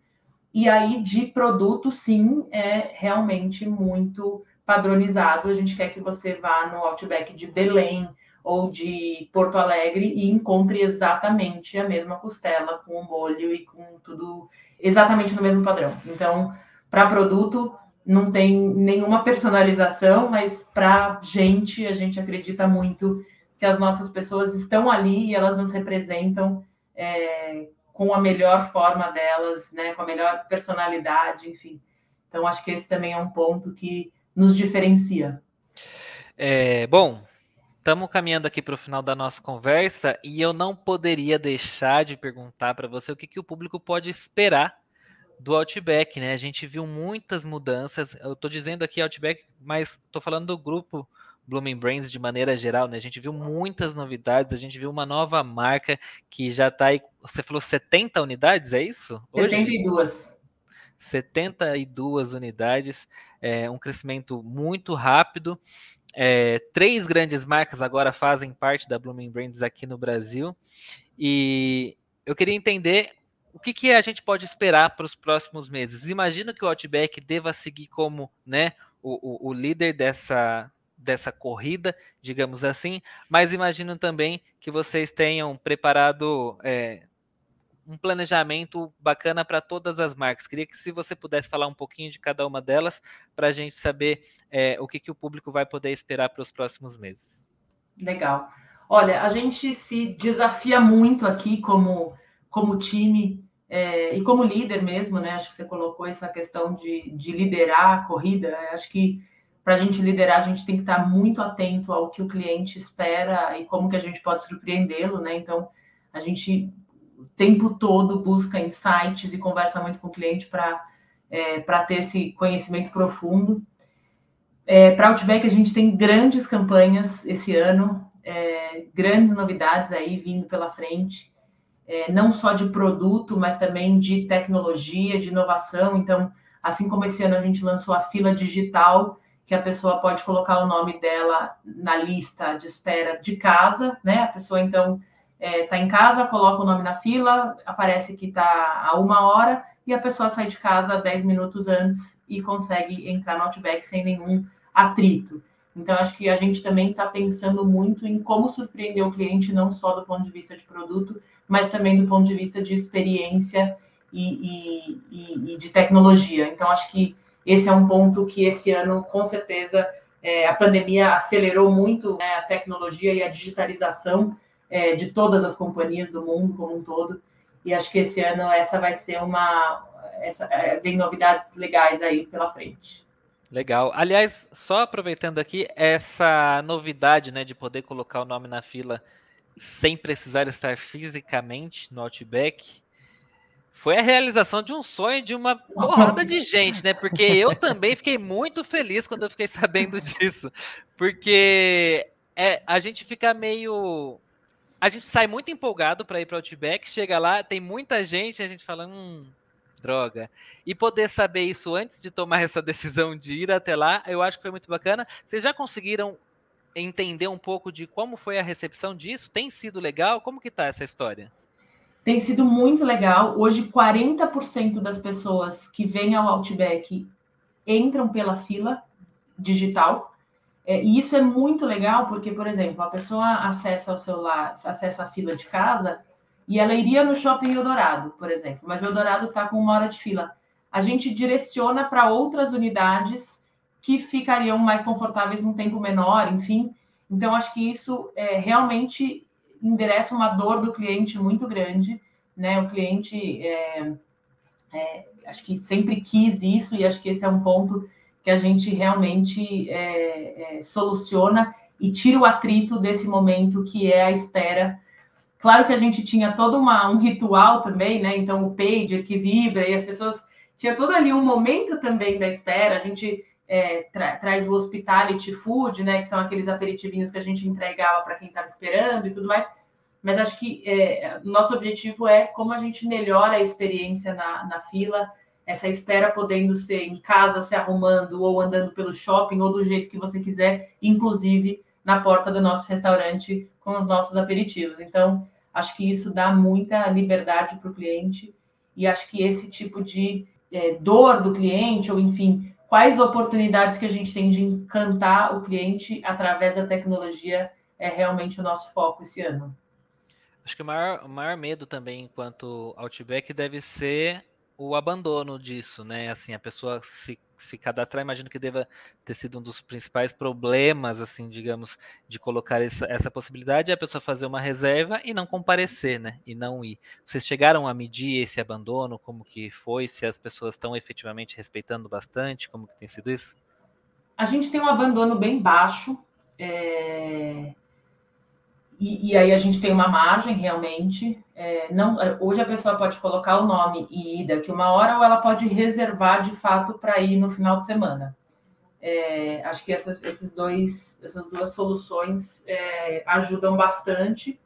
E aí, de produto, sim, é realmente muito padronizado. A gente quer que você vá no Outback de Belém ou de Porto Alegre e encontre exatamente a mesma costela com o molho e com tudo exatamente no mesmo padrão. Então, para produto, não tem nenhuma personalização, mas para gente, a gente acredita muito que as nossas pessoas estão ali e elas nos representam é, com a melhor forma delas, né, com a melhor personalidade, enfim. Então, acho que esse também é um ponto que nos diferencia. É, bom, estamos caminhando aqui para o final da nossa conversa e eu não poderia deixar de perguntar para você o que, que o público pode esperar do Outback, né? A gente viu muitas mudanças. Eu estou dizendo aqui Outback, mas estou falando do grupo Blooming Brains de maneira geral, né? A gente viu muitas novidades, a gente viu uma nova marca que já está aí. Você falou 70 unidades, é isso? Hoje? 72. 72 unidades, é, um crescimento muito rápido. É, três grandes marcas agora fazem parte da Blooming Brands aqui no Brasil. E eu queria entender o que, que a gente pode esperar para os próximos meses. Imagino que o Outback deva seguir como né, o, o, o líder dessa, dessa corrida, digamos assim, mas imagino também que vocês tenham preparado é, um planejamento bacana para todas as marcas. Queria que se você pudesse falar um pouquinho de cada uma delas, para a gente saber é, o que, que o público vai poder esperar para os próximos meses. Legal. Olha, a gente se desafia muito aqui como, como time é, e como líder mesmo, né? Acho que você colocou essa questão de, de liderar a corrida. Acho que para a gente liderar, a gente tem que estar muito atento ao que o cliente espera e como que a gente pode surpreendê-lo, né? Então, a gente o tempo todo busca insights e conversa muito com o cliente para é, ter esse conhecimento profundo. É, para Outback, a gente tem grandes campanhas esse ano, é, grandes novidades aí vindo pela frente, é, não só de produto, mas também de tecnologia, de inovação. Então, assim como esse ano a gente lançou a fila digital, que a pessoa pode colocar o nome dela na lista de espera de casa, né? A pessoa então está é, tá em casa, coloca o nome na fila, aparece que está a uma hora e a pessoa sai de casa 10 minutos antes e consegue entrar no Outback sem nenhum atrito. Então, acho que a gente também está pensando muito em como surpreender o cliente, não só do ponto de vista de produto, mas também do ponto de vista de experiência e, e, e de tecnologia. Então, acho que esse é um ponto que esse ano, com certeza, é, a pandemia acelerou muito né, a tecnologia e a digitalização é, de todas as companhias do mundo como um todo. E acho que esse ano essa vai ser uma. Essa, é, vem novidades legais aí pela frente. Legal. Aliás, só aproveitando aqui essa novidade né, de poder colocar o nome na fila sem precisar estar fisicamente no Outback foi a realização de um sonho de uma porrada de gente, né? Porque eu também fiquei muito feliz quando eu fiquei sabendo disso. Porque é, a gente fica meio. A gente sai muito empolgado para ir para o Outback, chega lá, tem muita gente, a gente fala, hum, droga. E poder saber isso antes de tomar essa decisão de ir até lá, eu acho que foi muito bacana. Vocês já conseguiram entender um pouco de como foi a recepção disso? Tem sido legal? Como que tá essa história? Tem sido muito legal. Hoje, 40% das pessoas que vêm ao Outback entram pela fila digital. É, e isso é muito legal, porque, por exemplo, a pessoa acessa o celular, acessa a fila de casa e ela iria no shopping Eldorado, por exemplo, mas o Eldorado está com uma hora de fila. A gente direciona para outras unidades que ficariam mais confortáveis num tempo menor, enfim. Então, acho que isso é, realmente endereça uma dor do cliente muito grande, né? O cliente, é, é, acho que sempre quis isso e acho que esse é um ponto que a gente realmente é, é, soluciona e tira o atrito desse momento que é a espera. Claro que a gente tinha todo uma, um ritual também, né? Então o pager que vibra e as pessoas tinha todo ali um momento também da espera. A gente é, tra traz o hospitality food, né, que são aqueles aperitivinhos que a gente entregava para quem estava esperando e tudo mais. Mas acho que é, nosso objetivo é como a gente melhora a experiência na, na fila, essa espera podendo ser em casa, se arrumando, ou andando pelo shopping, ou do jeito que você quiser, inclusive na porta do nosso restaurante com os nossos aperitivos. Então, acho que isso dá muita liberdade para o cliente e acho que esse tipo de é, dor do cliente, ou enfim, quais oportunidades que a gente tem de encantar o cliente através da tecnologia é realmente o nosso foco esse ano. Acho que o maior, o maior medo também, enquanto Outback, deve ser o abandono disso, né? Assim, a pessoa se, se cadastrar, imagino que deva ter sido um dos principais problemas, assim, digamos, de colocar essa, essa possibilidade, é a pessoa fazer uma reserva e não comparecer, né? E não ir. Vocês chegaram a medir esse abandono, como que foi, se as pessoas estão efetivamente respeitando bastante, como que tem sido isso? A gente tem um abandono bem baixo, é... E, e, aí a gente tem uma margem realmente. É, não, é, hoje a pessoa pode colocar o nome e ir daqui uma hora, ou ela pode reservar de fato para ir no final de semana. É, acho que essas, esses dois, essas duas soluções é, ajudam bastante,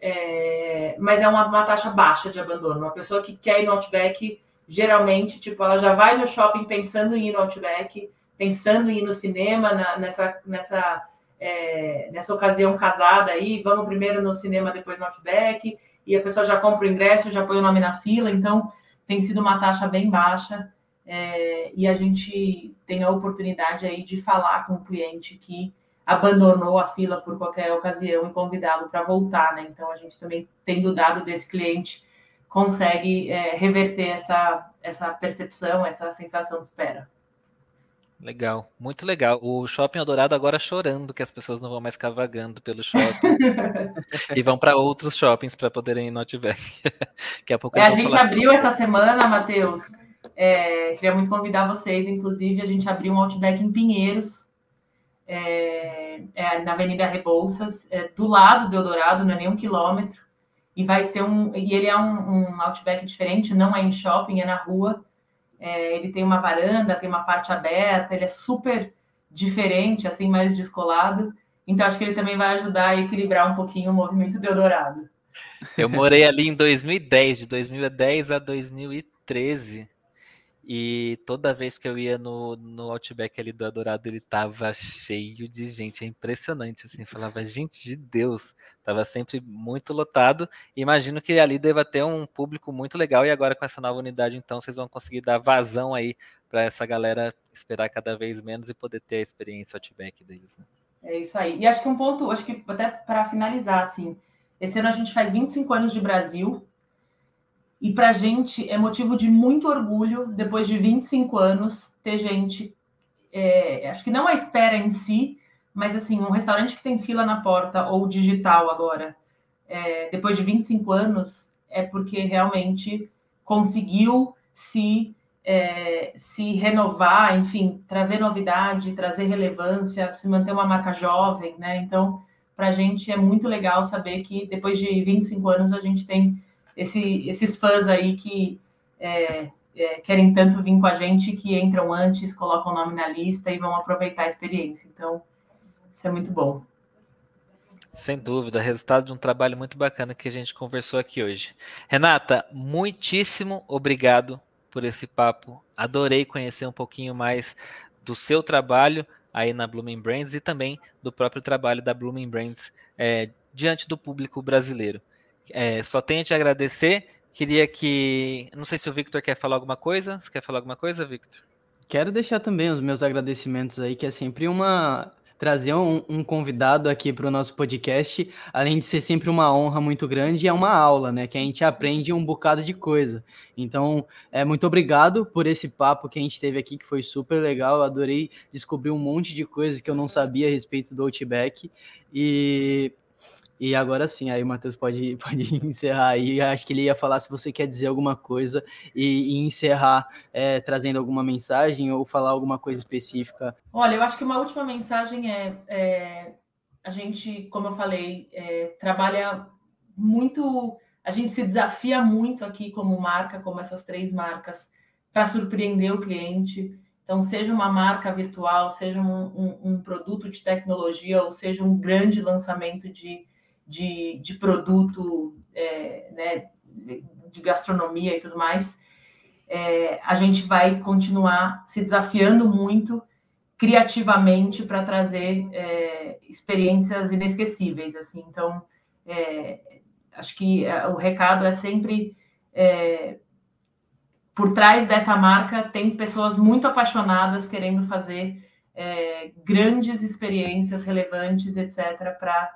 é, mas é uma, uma, taxa baixa de abandono. Uma pessoa que quer ir no Outback, geralmente, tipo, ela já vai no shopping pensando em ir no Outback, pensando em ir no cinema, na, nessa, nessa é, nessa ocasião casada aí, vamos primeiro no cinema, depois no Outback, e a pessoa já compra o ingresso, já põe o nome na fila, então tem sido uma taxa bem baixa, é, e a gente tem a oportunidade aí de falar com o cliente que abandonou a fila por qualquer ocasião e convidá-lo para voltar, né? Então a gente também, tendo dado desse cliente, consegue é, reverter essa, essa percepção, essa sensação de espera. Legal, muito legal. O Shopping Eldorado agora chorando que as pessoas não vão mais ficar vagando pelo shopping e vão para outros shoppings para poderem ir no Outback. Daqui a pouco é, a gente falar. abriu essa semana, Matheus. É, queria muito convidar vocês, inclusive, a gente abriu um Outback em Pinheiros, é, é, na Avenida Rebouças, é, do lado do Eldorado, não é nem um quilômetro. E vai ser um. E ele é um, um Outback diferente, não é em shopping, é na rua. É, ele tem uma varanda, tem uma parte aberta, ele é super diferente, assim, mais descolado. Então, acho que ele também vai ajudar a equilibrar um pouquinho o movimento do Eldorado. Eu morei ali em 2010, de 2010 a 2013. E toda vez que eu ia no, no Outback ali do Adorado, ele tava cheio de gente. É impressionante, assim. Falava, gente de Deus. Tava sempre muito lotado. Imagino que ali deva ter um público muito legal. E agora com essa nova unidade, então, vocês vão conseguir dar vazão aí para essa galera esperar cada vez menos e poder ter a experiência Outback deles. Né? É isso aí. E acho que um ponto, acho que até para finalizar, assim, esse ano a gente faz 25 anos de Brasil. E para a gente é motivo de muito orgulho, depois de 25 anos, ter gente. É, acho que não a espera em si, mas assim, um restaurante que tem fila na porta, ou digital agora, é, depois de 25 anos, é porque realmente conseguiu se, é, se renovar, enfim, trazer novidade, trazer relevância, se manter uma marca jovem, né? Então, para a gente é muito legal saber que depois de 25 anos a gente tem esse, esses fãs aí que é, é, querem tanto vir com a gente que entram antes, colocam o nome na lista e vão aproveitar a experiência. Então, isso é muito bom. Sem dúvida, resultado de um trabalho muito bacana que a gente conversou aqui hoje. Renata, muitíssimo obrigado por esse papo. Adorei conhecer um pouquinho mais do seu trabalho aí na Blooming Brands e também do próprio trabalho da Blooming Brands é, diante do público brasileiro. É, só tenho a te agradecer. Queria que. Não sei se o Victor quer falar alguma coisa. Você quer falar alguma coisa, Victor? Quero deixar também os meus agradecimentos aí, que é sempre uma. Trazer um, um convidado aqui para o nosso podcast, além de ser sempre uma honra muito grande, é uma aula, né? Que a gente aprende um bocado de coisa. Então, é muito obrigado por esse papo que a gente teve aqui, que foi super legal. Eu adorei descobrir um monte de coisas que eu não sabia a respeito do Outback. E e agora sim, aí o Matheus pode, pode encerrar aí. Acho que ele ia falar se você quer dizer alguma coisa e, e encerrar é, trazendo alguma mensagem ou falar alguma coisa específica. Olha, eu acho que uma última mensagem é, é a gente, como eu falei, é, trabalha muito, a gente se desafia muito aqui como marca, como essas três marcas, para surpreender o cliente. Então, seja uma marca virtual, seja um, um, um produto de tecnologia, ou seja um grande lançamento de de, de produto, é, né, de gastronomia e tudo mais. é, a gente vai continuar se desafiando muito criativamente para trazer é, experiências inesquecíveis, assim. Então, é, acho que é, o recado é sempre é, por trás dessa marca tem pessoas muito apaixonadas querendo fazer é, grandes experiências relevantes, etc., para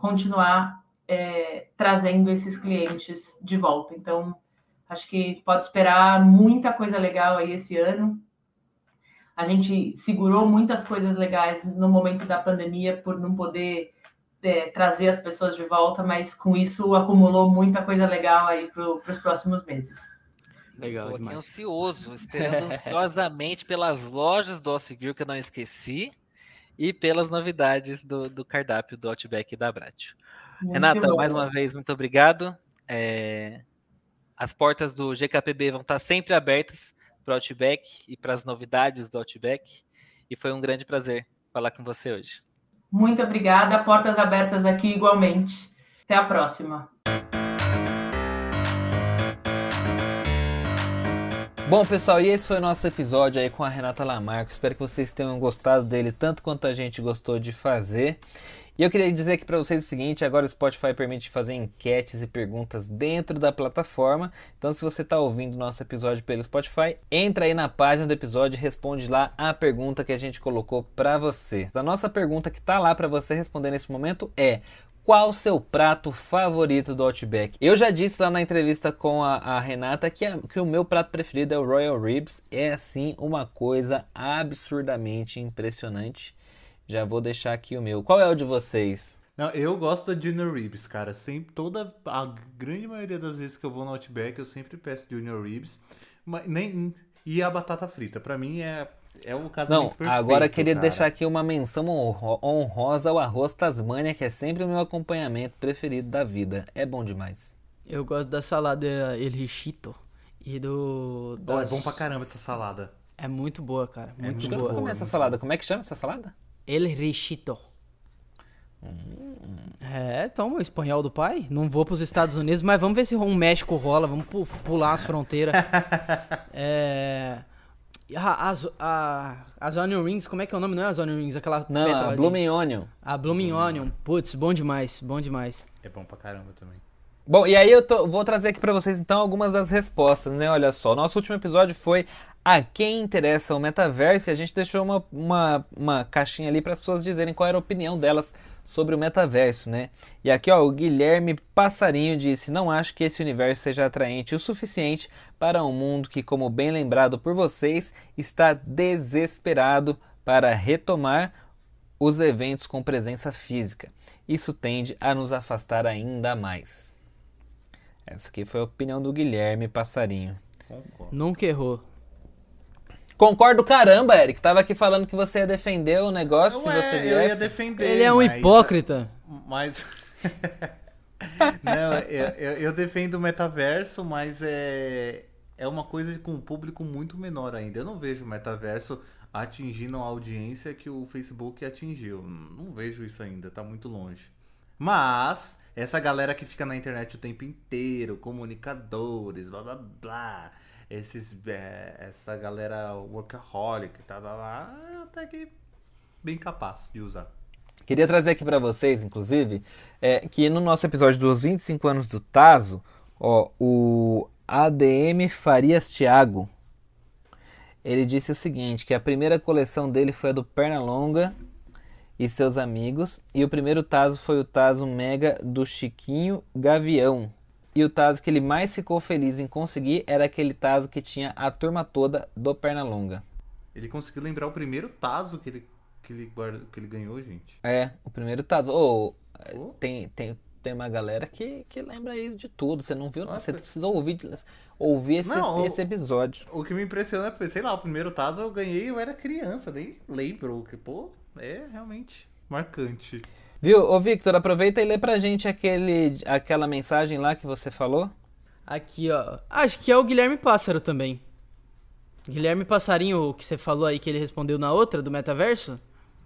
continuar é, trazendo esses clientes de volta. Então, acho que pode esperar muita coisa legal aí esse ano. A gente segurou muitas coisas legais no momento da pandemia por não poder é, trazer as pessoas de volta, mas com isso acumulou muita coisa legal aí para os próximos meses. Legal, Estou aqui ansioso, esperando ansiosamente pelas lojas do Ossigir que eu não esqueci e pelas novidades do, do cardápio do Outback e da Bratio. Renata, bom. mais uma vez, muito obrigado. É, as portas do GKPB vão estar sempre abertas para o Outback e para as novidades do Outback. E foi um grande prazer falar com você hoje. Muito obrigada. Portas abertas aqui igualmente. Até a próxima. Bom, pessoal, e esse foi o nosso episódio aí com a Renata Lamarco. Espero que vocês tenham gostado dele tanto quanto a gente gostou de fazer. E eu queria dizer aqui para vocês o seguinte: agora o Spotify permite fazer enquetes e perguntas dentro da plataforma. Então, se você está ouvindo o nosso episódio pelo Spotify, entra aí na página do episódio e responde lá a pergunta que a gente colocou para você. A nossa pergunta que está lá para você responder nesse momento é: qual o seu prato favorito do Outback? Eu já disse lá na entrevista com a, a Renata que, a, que, o meu prato preferido é o Royal Ribs. É assim uma coisa absurdamente impressionante. Já vou deixar aqui o meu. Qual é o de vocês? Não, eu gosto da Junior Ribs, cara. Sempre, toda a grande maioria das vezes que eu vou no Outback, eu sempre peço Junior Ribs. Mas nem e a batata frita, para mim é é o caso Não, perfeito, agora eu queria cara. deixar aqui uma menção honrosa ao arroz Tasmania, que é sempre o meu acompanhamento preferido da vida. É bom demais. Eu gosto da salada El Richito e do das... oh, é bom pra caramba essa salada. É muito boa, cara. É muito, é muito boa. Como é essa salada? Como é que chama essa salada? El Richito. Hum. É, então, o espanhol do pai. Não vou para os Estados Unidos, mas vamos ver se um México rola. Vamos pular as fronteiras. é. As, a, as Onion Rings, como é que é o nome? Não é as Onion Rings, aquela Não, a Blooming Onion. A Blooming Onion. Putz, bom demais, bom demais. É bom pra caramba também. Bom, e aí eu tô, vou trazer aqui para vocês então algumas das respostas, né? Olha só, nosso último episódio foi a quem interessa o metaverso e a gente deixou uma, uma, uma caixinha ali para as pessoas dizerem qual era a opinião delas sobre o metaverso, né? E aqui, ó, o Guilherme Passarinho disse: "Não acho que esse universo seja atraente o suficiente para um mundo que, como bem lembrado por vocês, está desesperado para retomar os eventos com presença física. Isso tende a nos afastar ainda mais." Essa aqui foi a opinião do Guilherme Passarinho. Concordo. Nunca errou. Concordo caramba, Eric. Tava aqui falando que você ia defender o negócio não se é, você viesse. Eu ia defender. Ele é um mas... hipócrita. Mas. não, eu, eu, eu, defendo o metaverso, mas é, é uma coisa com um público muito menor ainda. Eu não vejo o metaverso atingindo a audiência que o Facebook atingiu. Não vejo isso ainda, tá muito longe. Mas, essa galera que fica na internet o tempo inteiro, comunicadores, blá blá blá esses, é, essa galera workaholic, tá, tá lá, até que bem capaz de usar. Queria trazer aqui para vocês, inclusive, é, que no nosso episódio dos 25 anos do Taso, ó, o ADM Farias Thiago, ele disse o seguinte, que a primeira coleção dele foi a do Pernalonga e seus amigos, e o primeiro Taso foi o Taso Mega do Chiquinho Gavião, e o Tazo que ele mais ficou feliz em conseguir era aquele Tazo que tinha a turma toda do Pernalonga. Ele conseguiu lembrar o primeiro Tazo que ele, que ele, que ele ganhou, gente. É, o primeiro Tazo. Oh, oh. Tem, tem, tem uma galera que, que lembra isso de tudo. Você não viu? Nossa, você precisa ouvir, ouvir esse, não, esse episódio. O, o, que me impressiona é, sei lá, o primeiro Tazo eu ganhei eu era criança, nem lembro. Que, pô, é realmente marcante. Viu? Ô Victor, aproveita e lê pra gente aquele, aquela mensagem lá que você falou. Aqui, ó. Acho que é o Guilherme Pássaro também. Guilherme Passarinho, que você falou aí que ele respondeu na outra, do metaverso?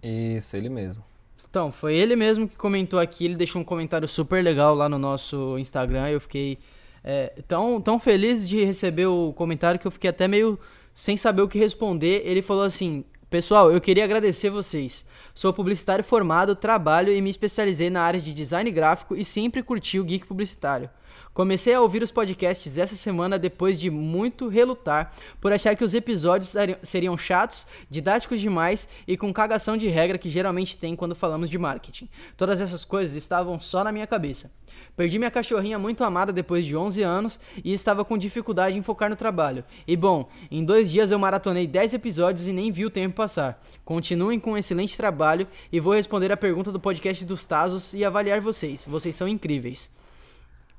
Isso, ele mesmo. Então, foi ele mesmo que comentou aqui. Ele deixou um comentário super legal lá no nosso Instagram. Eu fiquei é, tão, tão feliz de receber o comentário que eu fiquei até meio sem saber o que responder. Ele falou assim: Pessoal, eu queria agradecer vocês. Sou publicitário formado, trabalho e me especializei na área de design gráfico e sempre curti o geek publicitário. Comecei a ouvir os podcasts essa semana depois de muito relutar por achar que os episódios seriam chatos, didáticos demais e com cagação de regra que geralmente tem quando falamos de marketing. Todas essas coisas estavam só na minha cabeça. Perdi minha cachorrinha muito amada depois de 11 anos e estava com dificuldade em focar no trabalho. E bom, em dois dias eu maratonei 10 episódios e nem vi o tempo passar. Continuem com um excelente trabalho e vou responder a pergunta do podcast dos Tazos e avaliar vocês. Vocês são incríveis.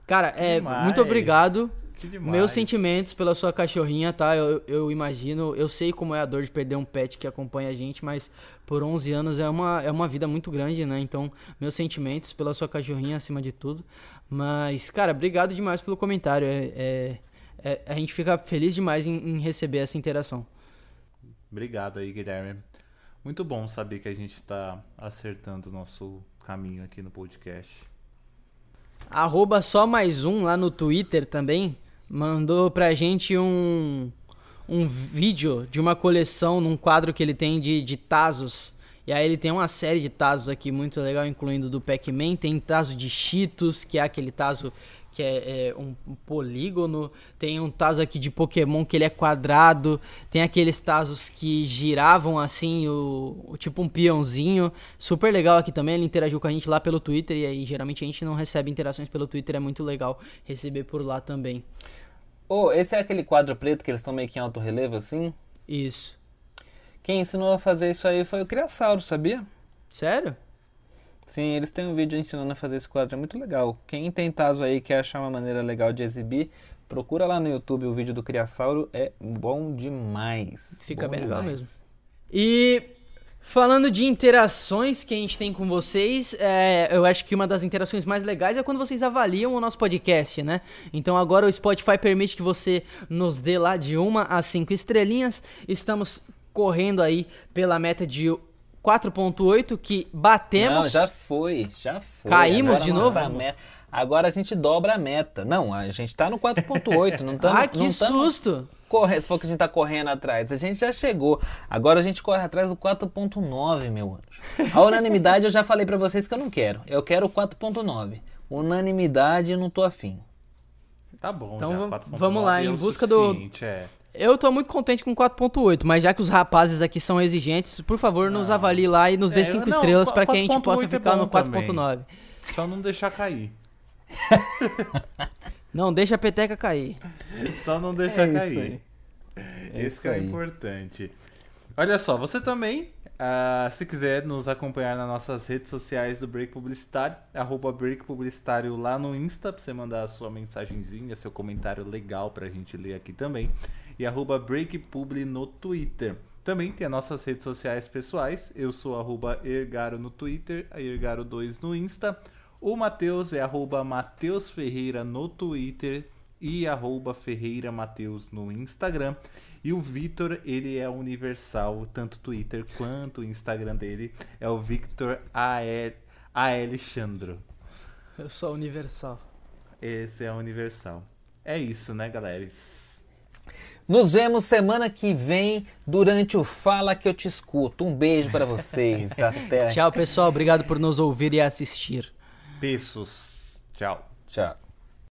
Cara, é, muito obrigado. Meus sentimentos pela sua cachorrinha, tá? Eu, eu imagino, eu sei como é a dor de perder um pet que acompanha a gente, mas por 11 anos é uma, é uma vida muito grande, né? Então, meus sentimentos pela sua cachorrinha acima de tudo. Mas, cara, obrigado demais pelo comentário. É, é, é a gente fica feliz demais em, em receber essa interação. Obrigado aí, Guilherme. Muito bom saber que a gente está acertando o nosso caminho aqui no podcast. Arroba só mais um lá no Twitter também mandou pra gente um, um vídeo de uma coleção num quadro que ele tem de, de Tazos. E aí ele tem uma série de Tazos aqui muito legal, incluindo do Pac-Man. Tem Tazo de Cheetos, que é aquele Tazo que é, é um, um, polígono. Tem um Tazo aqui de Pokémon que ele é quadrado. Tem aqueles Tazos que giravam assim, o, o, tipo um peãozinho. Super legal aqui também. Ele interagiu com a gente lá pelo Twitter. E aí geralmente a gente não recebe interações pelo Twitter. É muito legal receber por lá também. Oh, esse é aquele quadro preto que eles estão meio que em alto relevo assim? Isso. Quem ensinou a fazer isso aí foi o Criasauro, sabia? Sério? Sim, eles têm um vídeo ensinando a fazer esse quadro, é muito legal. Quem tem Tazo aí quer achar uma maneira legal de exibir, procura lá no YouTube o vídeo do Criasauro, é bom demais. Fica bom bem demais. legal mesmo. E falando de interações que a gente tem com vocês, é, eu acho que uma das interações mais legais é quando vocês avaliam o nosso podcast, né? Então agora o Spotify permite que você nos dê lá de uma a cinco estrelinhas. Estamos correndo aí pela meta de 4.8 que batemos. Não, já foi, já foi. Caímos Agora de novo? Agora a gente dobra a meta. Não, a gente tá no 4.8, não estamos... ah, que não susto! Corre, se for que a gente tá correndo atrás. A gente já chegou. Agora a gente corre atrás do 4.9, meu anjo. A unanimidade eu já falei para vocês que eu não quero. Eu quero o 4.9. Unanimidade eu não tô afim. Tá bom, então já, vamos lá, é em busca do... É. Eu tô muito contente com 4.8, mas já que os rapazes aqui são exigentes, por favor, nos avalie lá e nos dê 5 é, estrelas para que a gente possa ficar é no 4.9. Só não deixar cair. não deixa a peteca cair. Só não deixa é cair. É isso que é importante. Olha só, você também, uh, se quiser nos acompanhar nas nossas redes sociais do Break Publicitário, arroba Break Publicitário lá no Insta, pra você mandar a sua mensagenzinha, seu comentário legal pra gente ler aqui também e arroba BreakPubli no Twitter. Também tem as nossas redes sociais pessoais. Eu sou arroba Ergaro no Twitter, a Ergaro2 no Insta. O Matheus é arroba Matheus Ferreira no Twitter e arroba Ferreira Mateus no Instagram. E o Vitor, ele é universal, tanto Twitter quanto o Instagram dele. É o Victor A.L. Alexandro. Eu sou universal. Esse é universal. É isso, né, galera? Nos vemos semana que vem durante o Fala que eu te escuto. Um beijo para vocês. Até. Tchau, pessoal. Obrigado por nos ouvir e assistir. Beijos. Tchau. Tchau.